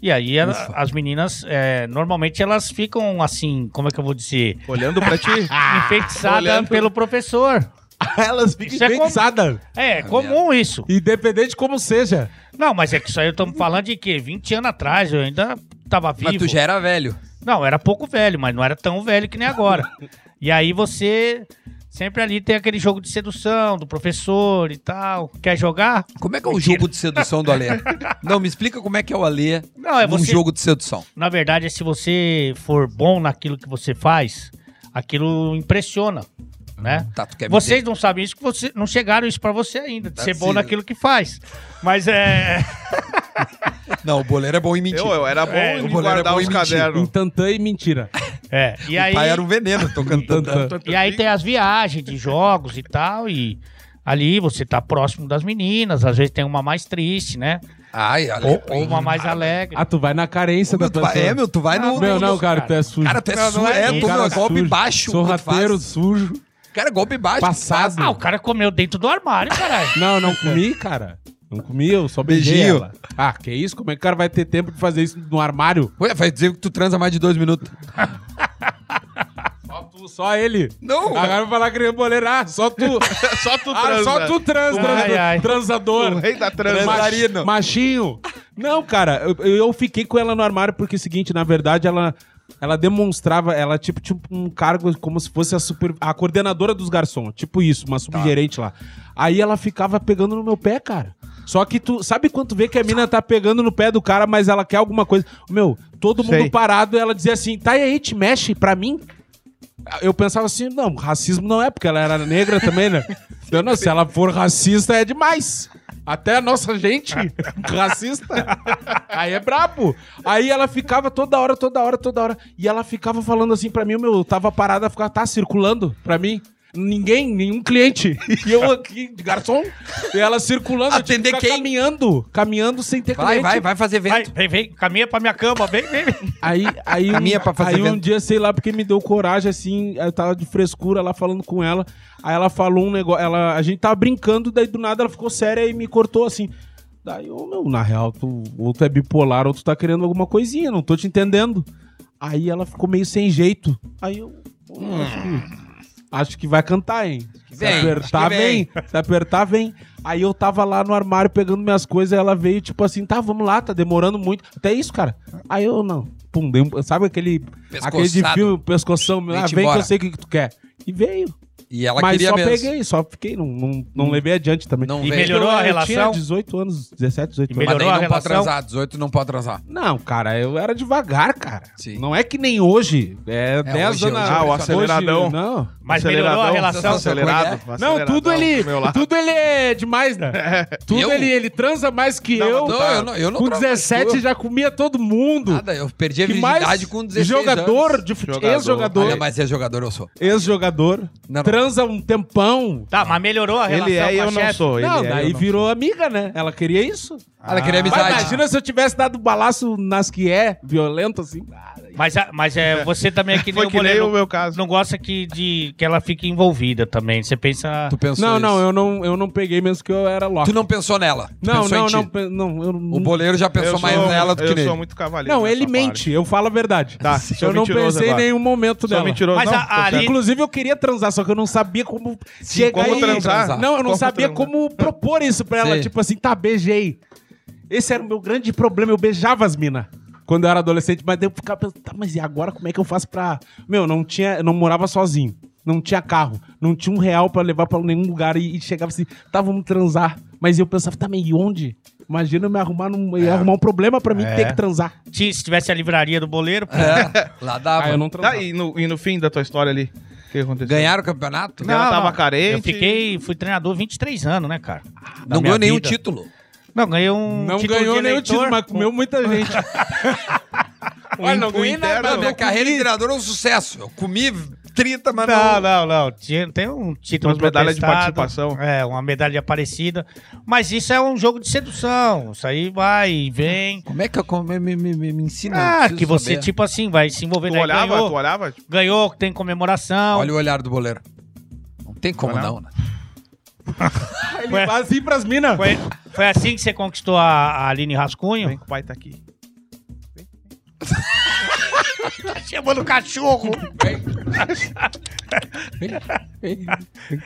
E aí ela- as meninas, é, normalmente elas ficam assim, como é que eu vou dizer? Olhando pra ti. Enfeitiçadas Olhando. pelo professor. Elas ficam Isso é como- fixadas. É, comum isso. Independente de como seja. Não, mas é que isso aí eu estamos falando de quê? 20 anos atrás, eu ainda tava vivo. Mas tu já era velho. Não, era pouco velho, mas não era tão velho que nem agora. e aí você sempre ali tem aquele jogo de sedução do professor e tal. Quer jogar? Como é que é o jogo de sedução do Alê? Não, me explica como é que é o Alê Não, é num você. jogo de sedução. Na verdade, é se você for bom naquilo que você faz, aquilo impressiona, né? Tá, quer me Vocês não sabem isso, que você, não chegaram isso pra você ainda, de Tá ser bom naquilo que faz. Mas é. Não, o boleiro é bom em mentir. Eu, eu era bom É, em é guardar bom os em mentir. Em cadernos. tantã e mentira. é. E O aí, pai era um veneno, tô cantando. Tantã. e aí tem as viagens de jogos e tal, e ali você tá próximo das meninas, às vezes tem uma mais triste, né? Ai, Ou, ou uma mais alegre. Ah, tu vai na carência Meu, da tu vai, pessoa. é, meu, tu vai no. Meu, não, no- cara, tu é sujo. Cara, tu é Não, não sujo. é É, isso, tu Cara é golpe sujo. baixo. Sorrateiro, sujo. Cara, golpe baixo. Passado. Ah, o cara comeu dentro do armário, caralho. Não, não comi, cara. Não comi, eu só beijei Beijinho. ela. Ah, que isso? Como é que o cara vai ter tempo de fazer isso no armário? Ué, vai dizer que tu transa mais de dois minutos. Só tu, só ele. Não, Agora vai falar que ele é boleiro. Ah, só tu. Só tu ah, transa. só tu trans, trans- Ai, ai. transador. O rei da transa. Transarino. Machinho. Não, cara, eu, eu fiquei com ela no armário porque é o seguinte, na verdade, ela, ela demonstrava, ela tipo tinha um cargo como se fosse a, super, a coordenadora dos garçons, tipo isso, uma subgerente lá. Aí ela ficava pegando no meu pé, cara. Só que tu sabe quando tu vê que a mina tá pegando no pé do cara, mas ela quer alguma coisa. Meu, todo mundo Sei. parado, ela dizia assim: tá e aí, te mexe pra mim? Eu pensava assim, não, racismo não é, porque ela era negra também, né? Eu não, se ela for racista é demais. Até a nossa gente, racista. Aí é brabo. Aí ela ficava toda hora, toda hora, toda hora. E ela ficava falando assim pra mim, meu, eu tava parada, ficava, tá circulando pra mim. Ninguém, nenhum cliente. E eu aqui, de garçom, e ela circulando, Atender quem? caminhando, caminhando sem ter Vai, cliente. vai, vai fazer Vai, evento. vem, vem, caminha pra minha cama, vem, vem. vem. Aí, aí, Caminha um, pra fazer aí um evento. dia, sei lá, porque me deu coragem, assim, eu tava de frescura lá falando com ela. Aí ela falou um negócio, ela, a gente tava brincando, daí do nada ela ficou séria e me cortou assim. Daí eu, meu, na real, tu, ou tu é bipolar ou tu tá querendo alguma coisinha, não tô te entendendo. Aí ela ficou meio sem jeito. Aí eu, pô, acho, que, vai cantar, hein? Se Vem, apertar, acho que vem. vem. Se apertar, vem. Aí eu tava lá no armário pegando minhas coisas, ela veio tipo assim, tá, vamos lá, tá demorando muito. Até isso, cara. Aí eu, não. Pum, dei um- sabe aquele, aquele de filme, pescoção, Vem ah, vem que eu sei o que, que tu quer. E veio. E ela Mas queria só mesmo. peguei, só fiquei, não, não, não levei adiante também. Não E veio. melhorou a Eu relação? tinha 18 anos, 17, 18 E anos. Mas melhorou daí a não pode relação? transar. 18 não pode transar. Não, cara, eu era devagar, cara. Sim. Não é que nem hoje. É 10 hoje- anos. hoje Ah, o hoje- aceleradão. não. Mas melhorou a relação? Acelerado. Não, tudo ele, tudo ele é demais, né? Tudo Eu? ele, ele transa mais que Não, eu. Não, eu não, eu não com transo mais 17 tu. já comia todo mundo. Nada, eu perdi a que virgindade mais? com 16 jogador anos. de fute... Jogador. ex-jogador, Olha, mas é jogador eu sou. ex-jogador, Não, não. Transa um tempão. Tá, mas melhorou a relação Ele é e com a eu não chefe? sou. Ele não, é, daí eu não virou amiga, né? Ela queria isso. Ela queria Mas amizade. imagina se eu tivesse dado balaço nas que é, violento assim. Mas, a- mas é, você também é que nem Foi o que nem o meu caso. Não gosta que, de, que ela fique envolvida também. Você pensa. Tu pensou Não, isso. não, eu não, eu não peguei mesmo que eu era louco. Tu não pensou nela. Tu Não, pensou em não, ti. não, pe- não, eu não. O boleiro já pensou Eu mais nela do que Eu nele. sou muito cavaleiro. Não, nessa ele mente, parte. eu falo a verdade. Tá, eu sou não mentiroso pensei agora. em nenhum momento Sou dela. mentiroso. Mas não, a- tô a certo. Ali- Inclusive, eu queria transar, só que eu não sabia como chegar como aí. transar. Não, eu não Como sabia transar. como propor isso pra ela. Tipo assim, tá, beijei. Esse era o meu grande problema, eu beijava as minas. Quando eu era adolescente, mas daí eu ficava pensando, tá, mas e agora como é que eu faço pra. Meu, não tinha. Eu não morava sozinho. Não tinha carro. Não tinha um real pra levar pra nenhum lugar. E, e chegava assim, tá, vamos transar. Mas eu pensava, tá, mas e onde? Imagina eu me arrumar, num, É. ia arrumar um problema pra mim ter que transar. Se tivesse a livraria do boleiro, pô, É, lá dava. Ah, eu não Tá, transava. e no, e no fim da tua história ali? O que aconteceu? Ganharam o campeonato? Não, ela tava carente. Eu fiquei, fui treinador 23 anos, né, cara? Da Não ganhou nenhum título. Não, ganhei um Não título ganhou nenhum título, mas comeu muita gente. Olha, não o ganhei nada. Não, minha carreira de treinador é um sucesso. Eu comi 30, mas Não, não... não, não. Tinha, tem um título Umas medalhas de participação. É, uma medalha de aparecida. Mas isso é um jogo de sedução. Isso aí vai e vem. Como é que eu... Como, me, me, me, me ensina? Ah, que você, saber. tipo assim, vai se envolver Tu olhava? Ganhou, Tu olhava? Ganhou, tem comemoração. Olha o olhar do boleiro. Não tem como Olha. não, né? Ele vai assim pras minas. Foi, foi assim que você conquistou a, a Aline Rascunho? vem que o pai tá aqui. Chamando o cachorro. Tu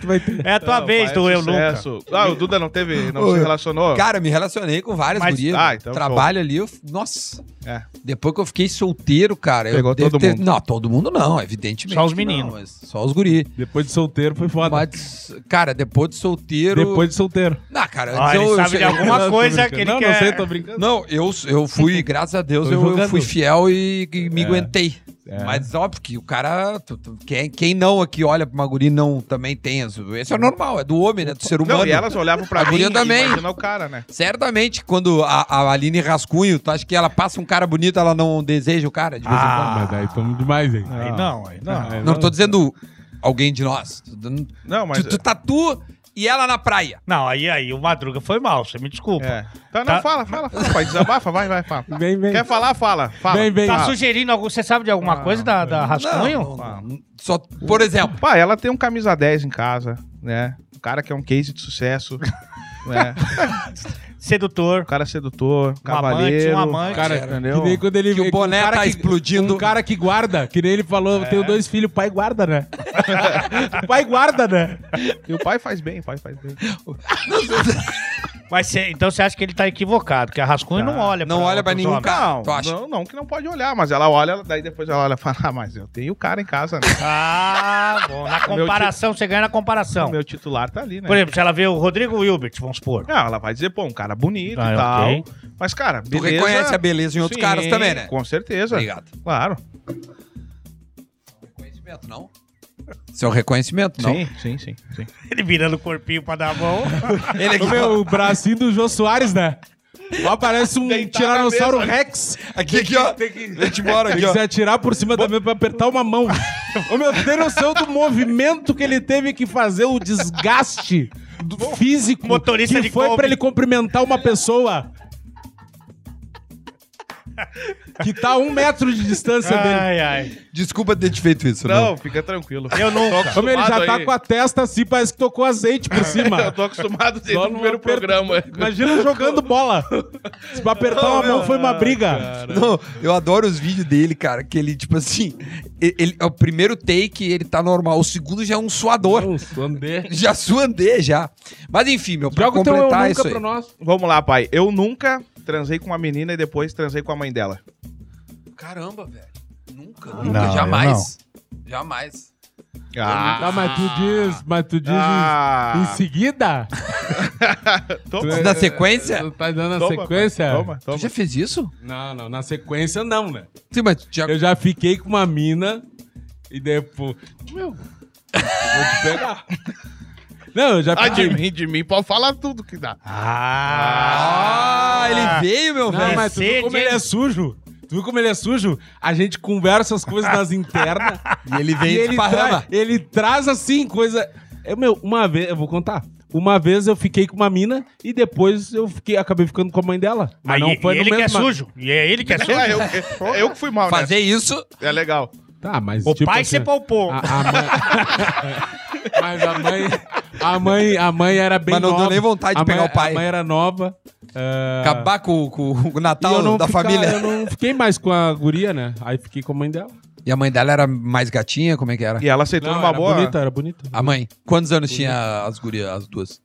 vai ter. É a tua Não, vez, do é Eu Nunca. Ah, o Duda não teve, não Ô, se relacionou? Cara, me relacionei com várias Mas- gurias. Ah, então Trabalho ali, eu... Nossa. É. Depois que eu fiquei solteiro, cara... eu Pegou devo todo ter- mundo. Não, todo mundo não, evidentemente. Só os meninos. não, só os guri. Depois de solteiro foi foda. Mas, cara, depois de solteiro... Depois de solteiro. Não, cara, Ah, antes ele eu... sabe de eu- alguma Não, tô coisa que ele não, quer. Não, sei, tô brincando. Não, eu, eu fui, graças a Deus, eu, eu fui fiel e, e me É. aguentei. É. Mas óbvio que o cara. Tu- tu- quem, quem não aqui olha pra uma guri não também tem. as- Esse é normal, é do homem, né? Do ser humano. Não, e elas olhavam pra A mim guria e também. imagina o cara, né? Certamente, quando a, a Aline Rascunho, tu acha que ela passa um cara bonito, ela não deseja o cara de vez em Ah. quando? Mas daí estamos demais, hein? Aí não, aí não. É, Não, tô dizendo alguém de nós. Não, mas... tu, tu tu e ela na praia. Não, aí, aí o Madruga foi mal, você me desculpa. É. Tá, não, Tá. fala, fala, fala, pai. Desabafa, vai, vai, fala. Vem, vem. Quer falar? Fala. Fala. Vem, vem. Tá Fala. sugerindo algum. Você sabe de alguma coisa da, da Rascunho? Não, não, Só, por exemplo, Pai, ela tem um camisa 10 em casa, né? Um cara que é um case de sucesso, né? Sedutor. Um cara sedutor, Um amante, cavaleiro. um amante. Cara, Entendeu? que nem quando ele Que o um boné cara tá que- explodindo. Um cara que guarda, que nem ele falou, eu tenho dois filhos, o pai guarda, né? o pai guarda, né? E o pai faz bem, o pai faz bem. Mas cê- então você acha que ele tá equivocado, que a Rascunho não olha Não olha pra nenhum homens. cara. Não, tu não, não que não pode olhar, mas ela olha, daí depois ela olha e fala, ah, mas eu tenho o cara em casa, né? Ah, bom. Na comparação, você ganha na comparação. O meu titular tá ali, né? Por exemplo, se ela vê o Rodrigo Wilbert, vamos supor. Não, ela vai dizer, pô, um cara bonito Ah, e tal. ok. Mas, cara, tu beleza... reconhece a beleza em outros Sim, caras também, né? Com certeza. Obrigado. Claro. Reconhecimento, não? Seu reconhecimento, não? Sim, sim, sim, sim. Ele virando o corpinho pra dar a mão. Ele aqui, O meu o bracinho do Jô Soares, né? Ó, parece um Deitar tiranossauro. Rex. aqui, aqui, ó. Vem-te embora Tem aqui, que ó. se atirar por cima da mesa pra apertar uma mão. Ô, meu, tem noção do movimento que ele teve que fazer, o desgaste do físico Motorista que de foi Kombi. pra ele cumprimentar uma pessoa que tá a um metro de distância dele. ai, ai. Desculpa ter te feito isso, Não, não. fica tranquilo. Eu Ô, meu, ele já tá aí. com a testa assim, parece que tocou azeite por cima. Eu tô acostumado desde Só o no primeiro aperto- programa. Imagina jogando bola. Se pra apertar uma mão foi uma briga. Não, eu adoro os vídeos dele, cara, que ele, tipo assim, ele, ele- é o primeiro take, ele tá normal, o segundo já é um suador. Não. Já suandei, já. Mas enfim, meu, pra Joga o teu eu completar nunca isso aí. nós. Vamos lá, pai. Eu nunca transei com uma menina e depois transei com a mãe dela. Caramba, velho. Nunca, nunca, Não, jamais. Jamais. Ah, mas tu diz, mas tu diz em- Ah. em seguida? Toma. Na sequência? Tu tá dando a Toma, sequência? pai. Toma, toma. Tu já fez isso? Não, não, na sequência não, né? Sim, mas já... Eu já fiquei com uma mina e depois. Meu, vou te pegar. Não, eu já Ah, de fiquei. mim, de mim, pode falar tudo que dá. Ah, ele veio, meu Não, velho. mas tu como ele é sujo? Tu viu como ele é sujo? A gente conversa as coisas nas internas. E ele vem e e ele, traz, ele traz assim, coisa. É, meu, uma vez, eu vou contar. Uma vez eu fiquei com uma mina e depois eu fiquei, acabei ficando com a mãe dela. Mas não foi e no ele que é mesmo- sujo. E é ele que é sujo. É, eu, eu, eu que fui mal, Fazer isso... né? É legal. Tá, mas O tipo pai assim, você poupou. A, a mãe... Mas a mãe, a mãe, a mãe era bem Mas não deu nova. nem vontade de A pegar mãe- o pai. A mãe era nova. é, Acabar com, com o Natal da fica- família. Eu não fiquei mais com a guria, né? Aí fiquei com a mãe dela. E a mãe dela era mais gatinha? Como é que era? E ela aceitou Não, numa era boa. bonita, era bonita. A mãe. Quantos anos tinha as gurias, as duas?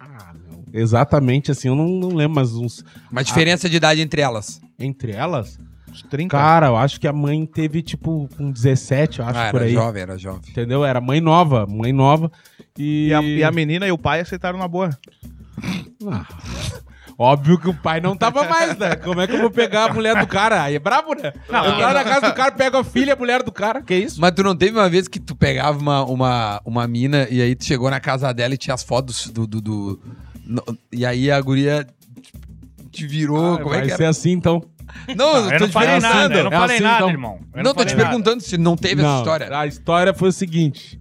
Ah, não. Exatamente assim, eu não, não lembro, mas uns... Uma diferença de idade entre elas. Entre elas? Uns 30. Cara, eu acho que a mãe teve, tipo, com 17, eu acho, ah, por era aí. jovem, era jovem. Entendeu? Era mãe nova, mãe nova. E, E a, e a menina e o pai aceitaram na boa. Ah, óbvio que o pai não tava mais, né? Como é que eu vou pegar a mulher do cara? Aí é brabo, né? Entrar na casa do cara, pega a filha, a mulher do cara, que isso? Mas tu não teve uma vez que tu pegava uma, uma, uma mina e aí tu chegou na casa dela e tinha as fotos do. do, do- no- e aí a guria te virou. Ah, como é vai que ser era? assim, então. Não, eu eu tô não te falei nada, eu não É falei assim, nada, então. irmão. Eu Não, tô falei te nada. perguntando se não teve essa história. A história foi o seguinte.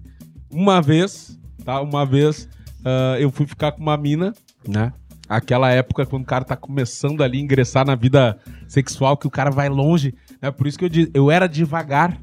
Uma vez, tá? Uma vez, ah, eu fui ficar com uma mina, né? Aquela época, quando o cara tá começando ali a ingressar na vida sexual, que o cara vai longe. Né? Por isso que eu disse, eu era devagar.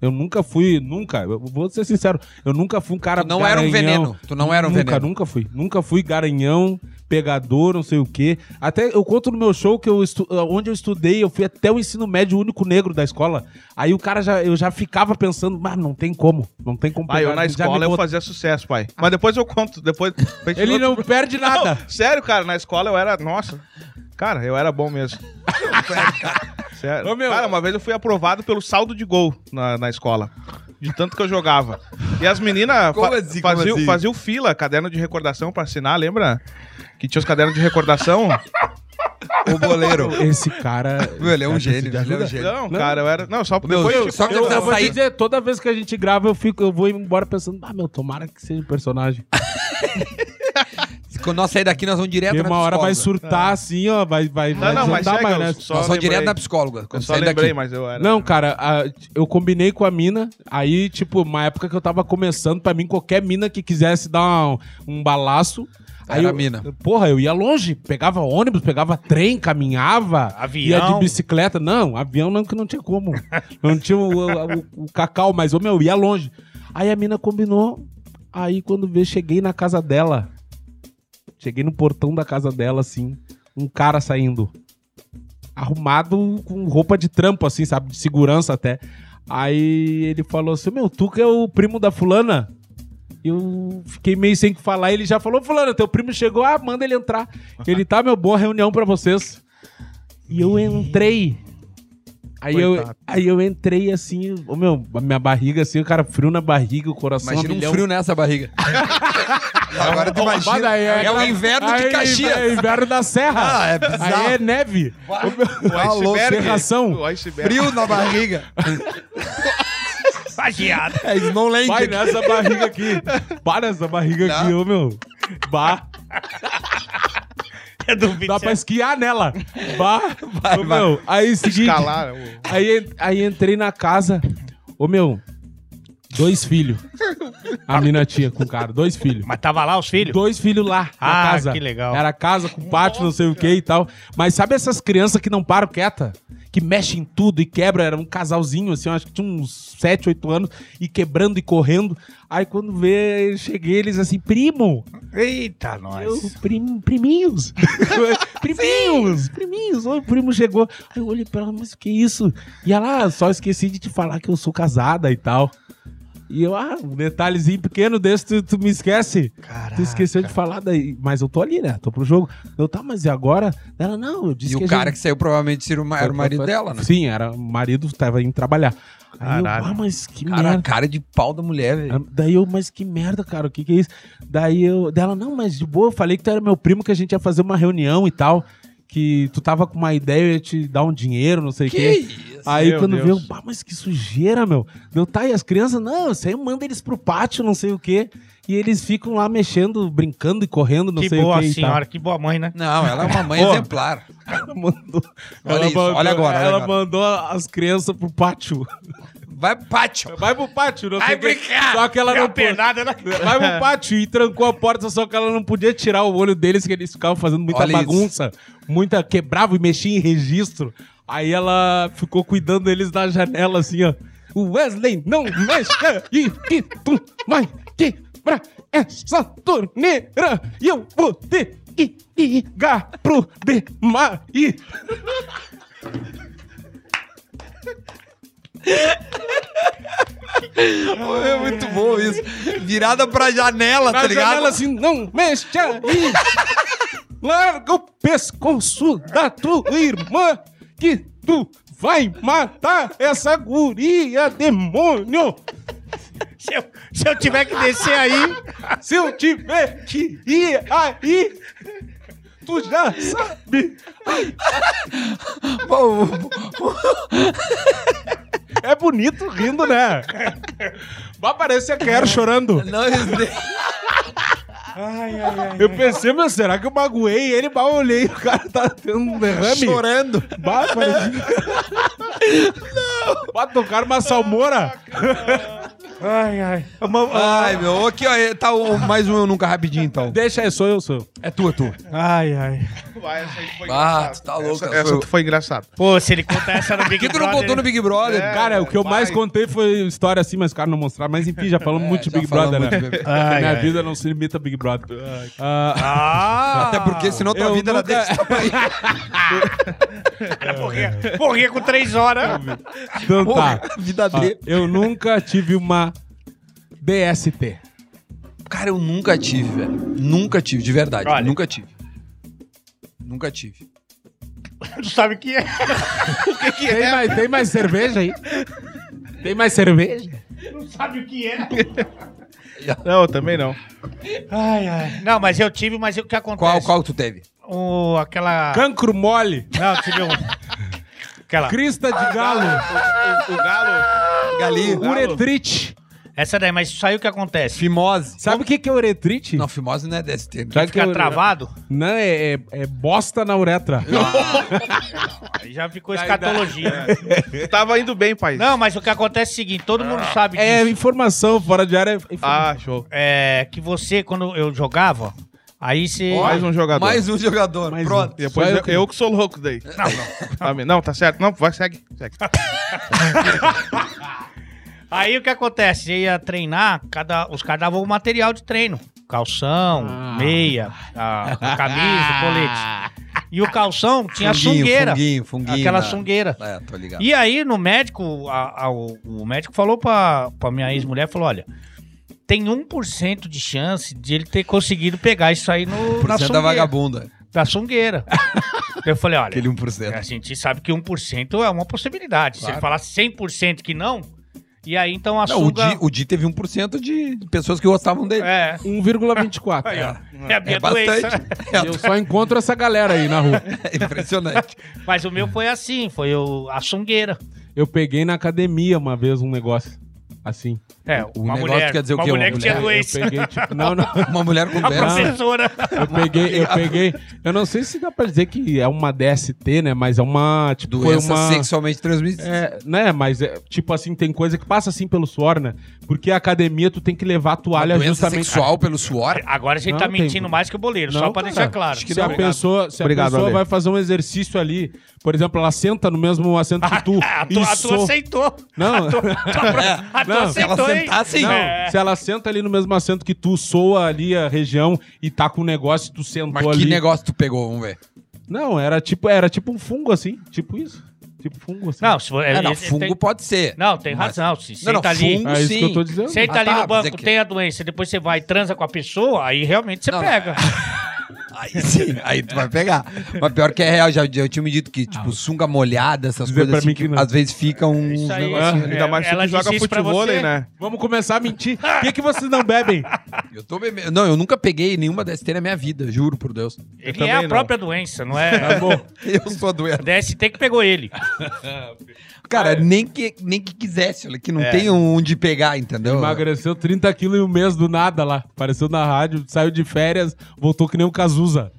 Eu nunca fui, nunca, eu vou ser sincero, eu nunca fui um cara Tu não era um garanhão. veneno, tu não era um nunca, veneno. Nunca fui. Nunca fui garanhão, pegador, não sei o quê. Até eu conto no meu show que eu estu... onde eu estudei, eu fui até o ensino médio, único negro da escola. Aí o cara já, eu já ficava pensando, mas não tem como, não tem como eu pegar, na já me escola eu fazia sucesso, pai. Mas depois eu conto. Depois. Ele não perde nada. Não, sério, cara, na escola eu era. Nossa. Cara, eu era bom mesmo. Sério. Ô, meu. Cara, uma vez eu fui aprovado pelo saldo de gol na, na escola. De tanto que eu jogava. E as meninas Como fa assim, como faziam, assim? faziam fila, caderno de recordação pra assinar, lembra? Que tinha os cadernos de recordação. O boleiro. Esse cara. Meu, ele é um gênio, ele é um gênio. Não, cara, eu era. Não, só Meu, depois. eu- só que Eu, eu eu vou te dizer, toda vez que a gente grava, eu, fico, eu vou embora pensando, ah, meu, tomara que seja um personagem. Quando nós sair daqui, nós vamos direto Porque na uma hora vai psicóloga. surtar assim, ó. Vai, vai, Não, vai não, mas desandar chega, eu maionese. só Nós vamos lembrei. direto na psicóloga. Eu Quando só sair lembrei, daqui. mas eu era... Não, cara, a- eu combinei com a mina, aí, tipo, uma época que eu tava começando, pra mim, qualquer mina que quisesse dar um, um balaço. Aí Era eu, mina. Porra, eu ia longe, pegava ônibus, pegava trem, caminhava, Avião. ia de bicicleta. Não, avião não, que não tinha como. Não tinha o, o- o cacau, mas, ô, meu, ia longe. Aí a mina combinou, aí quando vê, cheguei na casa dela. Cheguei no portão da casa dela, assim, um cara saindo arrumado com roupa de trampo, assim, sabe? De segurança até. Aí ele falou assim: Meu, tu que é o primo da fulana? Eu fiquei meio sem que falar. Ele já falou: Fulana, teu primo chegou, ah, manda ele entrar. Ele tá, meu, boa reunião pra vocês. E eu entrei. Aí eu, aí eu entrei assim, ô meu, minha barriga assim, o cara frio na barriga, o coração Imagina um milhão. frio nessa barriga. Agora tu imagina. daí É o aquela- inverno de aí Caxias. É inverno da serra. Ah, é bizarro. Aí é neve. O serração. O iceberg. Frio na barriga. Bagiado. É Snow Land. Vai nessa barriga aqui. Para essa barriga aqui, ô meu. Bah. É do Dá pra esquiar nela. Bah. Vai, Ô, vai. meu, aí seguinte. Escalar. Aí, aí entrei na casa. Ô meu, dois filhos. A mina tinha com o cara, dois filhos. Mas tava lá os filhos? Dois filhos lá na Ah, casa. que legal. Era casa com pátio, não sei o que e tal. Mas sabe essas crianças que não param quieta? Que mexem em tudo e quebram? Era um casalzinho, assim, eu acho que tinha uns 7, 8 anos, e quebrando e correndo. Aí quando vê, cheguei, eles assim, primo, Eita, nós. eu, prim, priminhos. priminhos, priminhos. O primo chegou. Aí eu olhei pra ela, mas que isso? E ela, ah, só esqueci de te falar que eu sou casada e tal. E eu, ah, um detalhezinho pequeno desse, tu, tu me esquece. Tu esqueceu de falar daí. Mas eu tô ali, né? Tô pro jogo. Eu, tá, mas e agora? Ela, não, eu disse E que o cara gente- que saiu provavelmente era o ma- era o marido dela, né? Sim, era o marido, tava indo trabalhar. Aí eu, ah, mas que Cara, merda. a cara de pau da mulher, velho. Ah, Daí eu, mas que merda, cara, o que que é isso? Daí eu, dela, não, mas de boa, eu falei que tu era meu primo, que a gente ia fazer uma reunião e tal, que tu tava com uma ideia, eu ia te dar um dinheiro, não sei o Que quê. isso? Aí Meu quando Deus. veio, bah, mas que sujeira, meu. Meu, tá, e as crianças, não, isso aí eu mando eles pro pátio, não sei o quê. E eles ficam lá mexendo, brincando e correndo, não Que sei boa o quê. e senhora, tal. que boa mãe, né? Não, ela é uma mãe exemplar. Ela mandou, Olha ela isso, olha agora, olha Ela agora. mandou as crianças pro pátio. Vai pro pátio. Vai pro pátio, não Vai brincar. Só que ela não pernada, né? Vai pro pátio e trancou a porta, só que ela não podia tirar o olho deles, que eles ficavam fazendo muita Olha isso. bagunça, muita quebrava e mexia em registro. Aí ela ficou cuidando deles da janela, assim, ó. O Wesley não mexe e que tu vai quebrar essa torneira e eu vou ter que ligar pro demais. É muito bom isso. Virada pra janela, Na tá ligado? janela assim, não mexe aí. Larga o pescoço da tua irmã que tu vai matar essa guria, demônio. Se eu, se eu tiver que descer aí, Se eu tiver que ir aí, tu já sabe. Pô, É bonito rindo, né? Vai aparecer a Quero chorando. não, isso- Eu pensei, meu, será que eu magoei ele? Mas eu olhei, o cara tá tendo um derrame. chorando. Bah, parecia... Não! Bah, tocaram uma salmoura. Ai, ai. Ai, meu. Aqui, ó, tá o- mais um eu nunca rapidinho, então. Deixa aí, sou eu, sou eu. É tua, tua. Ai, ai. Vai, essa aí foi Ah, engraçada. tu tá louco, Essa, foi essa eu. foi engraçada. Pô, se ele contar essa no Por Big que tu não Brother... contou no Big Brother? É. Cara, o que eu vai. mais contei foi história assim, mas os caras não mostraram. Mas enfim, já falamos muito de já Big falamos Brother, né? muito de Big- Ai, Minha ai. vida não se limita a Big Brother. Ah, Ah! Até porque senão tua eu vida era nunca- desse tamanho. Morria, morria com três horas. então tá. vida Ah, dele. eu nunca tive uma DST. Cara, eu nunca tive, velho. Nunca tive, de verdade. Olha. Nunca tive. Nunca tive. Tu sabe o que é? Tem, mais, tem mais cerveja aí? Tem mais cerveja? Tu sabe o que é? Não, eu também não. Ai, ai. Não, mas eu tive, mas o que acontece? Qual, qual tu teve? O, aquela... Cancro mole. Não, tive um... Aquela... Crista de galo. O, o galo. Galinha. Uretrite. Essa daí, mas isso aí o que acontece? Fimose. Sabe o que, que é uretrite? Não, fimose não é DST. né? Sabe que Fica é- travado? Não, é, é, é bosta na uretra. Aí já ficou escatologia. né? Tava indo bem, pai. Não, mas o que acontece é o seguinte, todo mundo sabe É disso. informação, fora de área é informação. Ah, show. É que você, quando eu jogava, aí você... Mais um jogador. Mais um jogador. Mais Pronto. um. Depois Só eu, eu que- eu que sou louco daí. Não, não. Tá, Não, tá certo. Não, vai, segue. segue. Aí o que acontece? Você ia treinar, cada, os caras davam o material de treino. Calção, Ah. meia, a, a camisa, colete. E o calção tinha a Funguinho, sungueira. funguinho, funguinho. Aquela na- sungueira. É, tô ligado. E aí, no médico, a- a- o, o médico falou pra, pra minha ex-mulher, falou, olha, tem 1% de chance de ele ter conseguido pegar isso aí no, Por na cento da sungueira. vagabunda. Da sungueira. eu falei, olha, Aquele 1%. a gente sabe que 1% é uma possibilidade. Se Claro. ele falar 100% que não, e aí então a Não, o, sunga... Di, o Di teve 1% de pessoas que gostavam dele. É, 1,24. aí, ó. É a minha É bastante. doença. Eu só encontro essa galera aí na rua. É impressionante. Mas o meu foi assim, foi o, a sungueira. Eu peguei na academia uma vez um negócio assim. É, O uma negócio mulher, quer dizer o uma quê? Uma mulher que tinha mulher? Doença. peguei, tipo, não, não. Uma mulher com doença. professora. Eu peguei, eu peguei. Eu não sei se dá pra dizer que é uma DST, né? Mas é uma. Tipo, Doença foi uma. sexualmente transmissível. É, né, mas é, tipo assim, tem coisa que passa assim pelo suor, né? Porque a academia tu tem que levar a toalha doença justamente. sexual pelo suor. Agora a gente Não, tá tem- mentindo mais que o boleiro, só Não, pra cara, deixar claro. acho que Se a pessoa, se a Obrigado, pessoa Ale. vai fazer um exercício ali, por exemplo, ela senta no mesmo assento que tu. a, tua, a so- aceitou. Não, A tua, a tua Não, se ela aceitou, hein? sentar assim, não. É. Se ela senta ali no mesmo assento que tu, soa ali a região e tá com o negócio, tu sentou Mas ali. que negócio tu pegou? Vamos ver. Não, era tipo, era tipo um fungo assim, tipo isso. Tipo fungo assim. Não, se for, É, não, ele- fungo tem- pode ser. Não, tem Mas- razão. Se Não, não, senta ali, fungo é isso sim. que eu tô dizendo. senta Ah, ali tá, no mas banco, é que- tem a doença, depois você vai e transa com a pessoa, aí realmente você Não, não. pega. Aí sim, aí tu vai pegar. Mas pior que é real, já, já tinha me dito que, tipo, sunga molhada, essas Dizer coisas assim, que, que não. às vezes ficam uns Isso aí, negocinhos. é, Ainda mais se joga futebol, você. né? Vamos começar a mentir. Por que, que vocês não bebem? Eu tô bebendo. Não, eu nunca peguei nenhuma DST na minha vida, juro por Deus. Ele é a não. própria doença, não é? Tá bom. Eu sou. A DST que pegou ele. Cara, nem que, nem que quisesse, que não É. tem onde pegar, entendeu? Emagreceu 30 quilos em um mês do nada lá. Apareceu na rádio, saiu de férias, voltou que nem um Cazuza.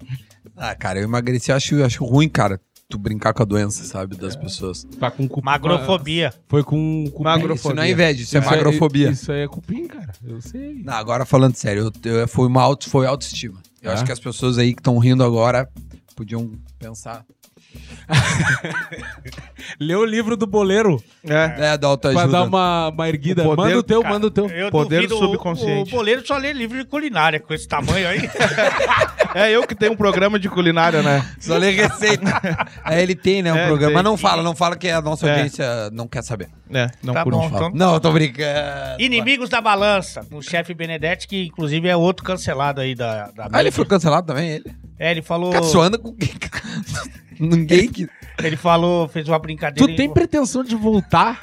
Ah, cara, eu emagreci, acho, acho ruim, cara, tu brincar com a doença, sabe, das pessoas. Tá com cu- Magrofobia. Foi com cupim. Magro- Isso não é inveja, isso é Isso magrofobia. Isso aí é cupim, cara. Eu sei. Não, agora falando sério, eu, eu- foi uma auto, foi autoestima. Eu Ah. acho que as pessoas aí que estão rindo agora podiam pensar. Lê o livro do boleiro É. É, da autoajuda. pra dar uma, uma erguida. O poder- manda o teu, Cara, manda o teu. Eu Poder duvido, o- subconsciente. O, boleiro só lê livro de culinária com esse tamanho aí. É eu que tenho um programa de culinária, né? Só lê receita. é, ele tem, né, um É, programa. Mas não fala, não fala que a nossa É. audiência não quer saber. É, não Tá bom, então. Não, eu tô brincando. Inimigos da Balança, o chefe Benedetti, que inclusive é outro cancelado aí da, da Ah, ele foi cancelado também, ele. É, ele falou. Anda com? Ninguém que... Ele falou, fez uma brincadeira. Tu tem pretensão de voltar?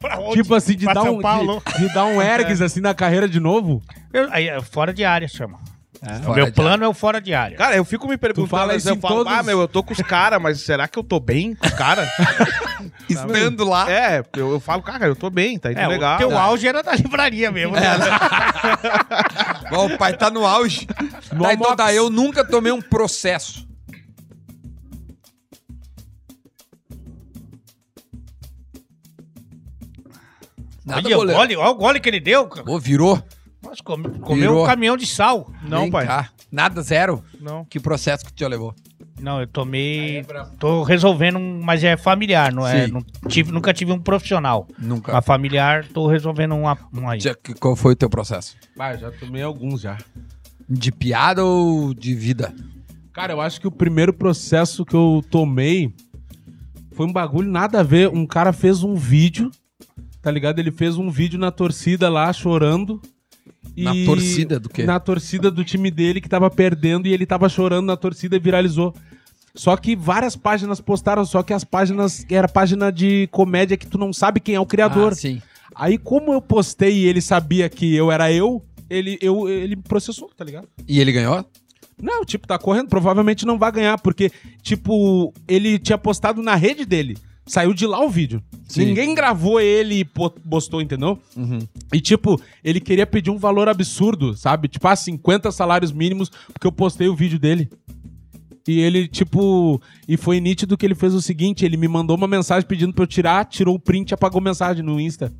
Pra onde? Tipo assim, de Pra dar, São um, Paulo? de, de dar um ergues assim na carreira de novo? Eu- aí, é fora de área, chama. o Fora meu plano é o fora de área. Cara, eu fico me perguntando, fala às vezes isso eu falo, todos- ah, meu, eu tô com os caras, mas será que eu tô bem com os caras? Estando lá. é, eu, eu falo, cara, eu tô bem, tá indo É, legal. o teu auge era da livraria mesmo. né? Ó, o pai tá no auge. No Tá, então tá, eu nunca tomei um processo. Nada, Olha o goleiro. gole, olha o gole que ele deu. cara. Ô, virou. Nossa, come- comeu Virou. um caminhão de sal. Não, Vem pai. cá. Nada, zero. Não. Que processo que tu já levou? Não, eu tomei. Tô resolvendo, um- mas é familiar, não é? Sim. Não tive, nunca tive um profissional. Nunca. A familiar, tô resolvendo um, um aí. Já- que- Qual foi o teu processo? Ah, já tomei alguns já. De piada ou de vida? Cara, eu acho que o primeiro processo que eu tomei foi um bagulho nada a ver. Um cara fez um vídeo, tá ligado? Ele fez um vídeo na torcida lá, chorando. Na torcida do quê? Na torcida do time dele que tava perdendo e ele tava chorando na torcida e viralizou. Só que várias páginas postaram, só que as páginas era página de comédia que tu não sabe quem é o criador. Ah, sim. Aí, como eu postei e ele sabia que eu era eu, ele, eu, ele processou, tá ligado? E ele ganhou? Não, tipo, tá correndo, provavelmente não vai ganhar, porque, tipo, ele tinha postado na rede dele. Saiu de lá o vídeo. Sim. Ninguém gravou ele e po- postou, entendeu? Uhum. E, tipo, ele queria pedir um valor absurdo, sabe? Tipo, ah, 50 salários mínimos, porque eu postei o vídeo dele. E ele, tipo. E foi nítido que ele fez o seguinte: ele me mandou uma mensagem pedindo pra eu tirar, tirou o print e apagou mensagem no Insta.